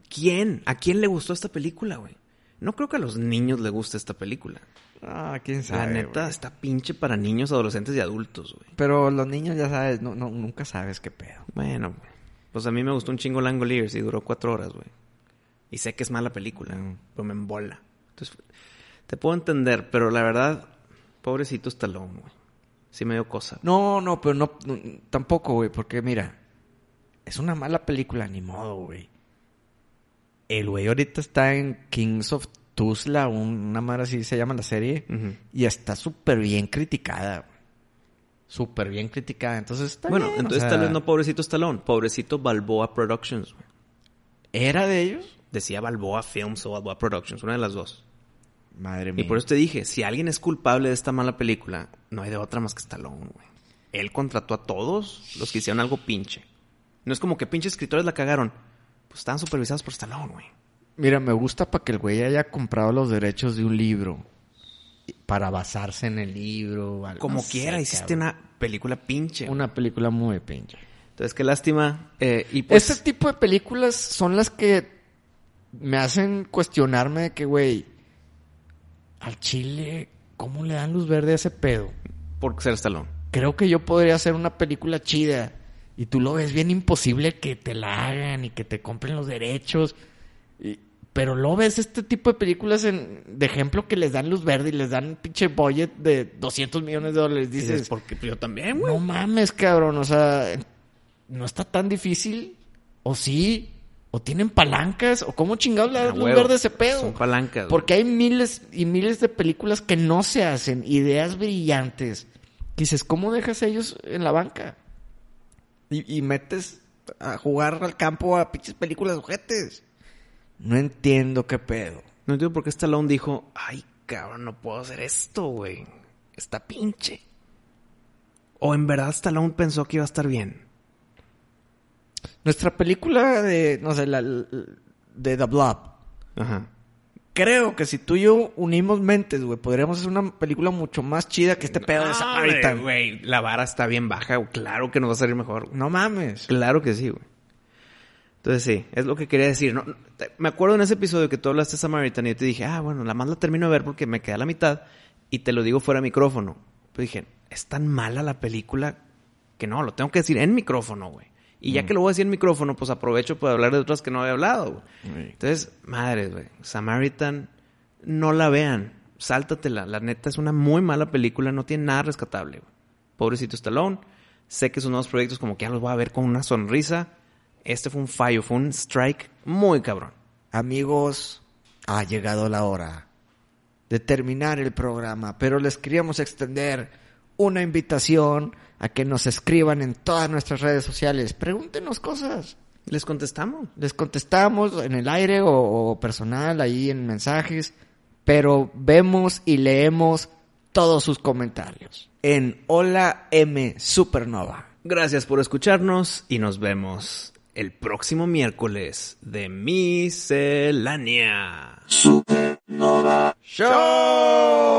¿Quién? ¿A quién le gustó esta película, güey? No creo que a los niños le guste esta película. Ah, quién La sabe. neta güey. está pinche para niños, adolescentes y adultos, güey. Pero los niños ya sabes, no, no, nunca sabes qué pedo. Bueno, pues a mí me gustó un chingo Langoliers y duró cuatro horas, güey. Y sé que es mala película, pero me embola. Entonces, te puedo entender, pero la verdad, pobrecito Stallone, güey. Sí me dio cosa. No, no, pero no, no, tampoco, güey, porque mira, es una mala película, ni modo, güey. El güey ahorita está en Kings of Tuzla, un- una madre así se llama la serie, y está súper bien criticada. Súper bien criticada, entonces está Bueno, bien, o entonces sea, tal vez no pobrecito Stallone, pobrecito Balboa Productions, güey. ¿Era de ellos? Decía Balboa Films o Balboa Productions, una de las dos. Madre Y mía. por eso te dije, si alguien es culpable de esta mala película, no hay de otra más que Stallone, güey. Él contrató a todos los que hicieron algo pinche. No es como que pinches escritores la cagaron. Pues estaban supervisados por Stallone, güey. Mira, me gusta para que el güey haya comprado los derechos de un libro. Para basarse en el libro. algo- Como quiera, hiciste una película pinche. güey. Una película muy pinche. Entonces, qué lástima. Eh, y pues, Este tipo de películas son las que me hacen cuestionarme de que, güey, al chile, ¿cómo le dan luz verde a ese pedo? por ser Stallone. Creo que yo podría hacer una película chida y tú lo ves bien imposible que te la hagan y que te compren los derechos. Y- pero lo ves este tipo de películas en, de ejemplo que les dan luz verde y les dan un pinche budget de 200 millones de dólares. Dices, Dices, porque yo también, güey. no mames, cabrón, o sea, no está tan difícil. O sí, o tienen palancas, o cómo chingados le A dan luz verde ese pedo. Son palancas. Porque hay miles y miles de películas que no se hacen, ideas brillantes. Dices, ¿cómo dejas a ellos en la banca? Y, y metes a jugar al campo a pinches películas ojetes. No entiendo qué pedo. No entiendo por qué Stallone dijo, ay, cabrón, no puedo hacer esto, güey. Está pinche. O en verdad Stallone pensó que iba a estar bien. Nuestra película de, no sé, la, de The Blob. Ajá. Creo que si tú y yo unimos mentes, güey, podríamos hacer una película mucho más chida que este pedo de Samaritan. güey, la vara está bien baja, güey. Claro que nos va a salir mejor. güey. No mames. Claro que sí, güey. Entonces sí, es lo que quería decir. No, no, te- me acuerdo en ese episodio que tú hablaste de Samaritan y yo te dije, ah, bueno, la más la termino de ver porque me queda la mitad y te lo digo fuera de micrófono. Pero dije, es tan mala la película que no, lo tengo que decir en micrófono, güey. Y ya que lo voy a decir en micrófono, pues aprovecho para hablar de otras que no había hablado, güey. Entonces, madres, güey. Samaritan, no la vean. Sáltatela. La neta es una muy mala película. No tiene nada rescatable, güey. Pobrecito Stallone. Sé que sus nuevos proyectos como que ya los voy a ver con una sonrisa. Este fue un fallo, fue un strike muy cabrón. Amigos, ha llegado la hora de terminar el programa, pero les queríamos extender una invitación a que nos escriban en todas nuestras redes sociales. Pregúntenos cosas. Les contestamos. Les contestamos en el aire o, o personal, ahí en mensajes, pero vemos y leemos todos sus comentarios. En Hola M Supernova. Gracias por escucharnos y nos vemos el próximo miércoles de Miscelánea. Supernova. ¡Show!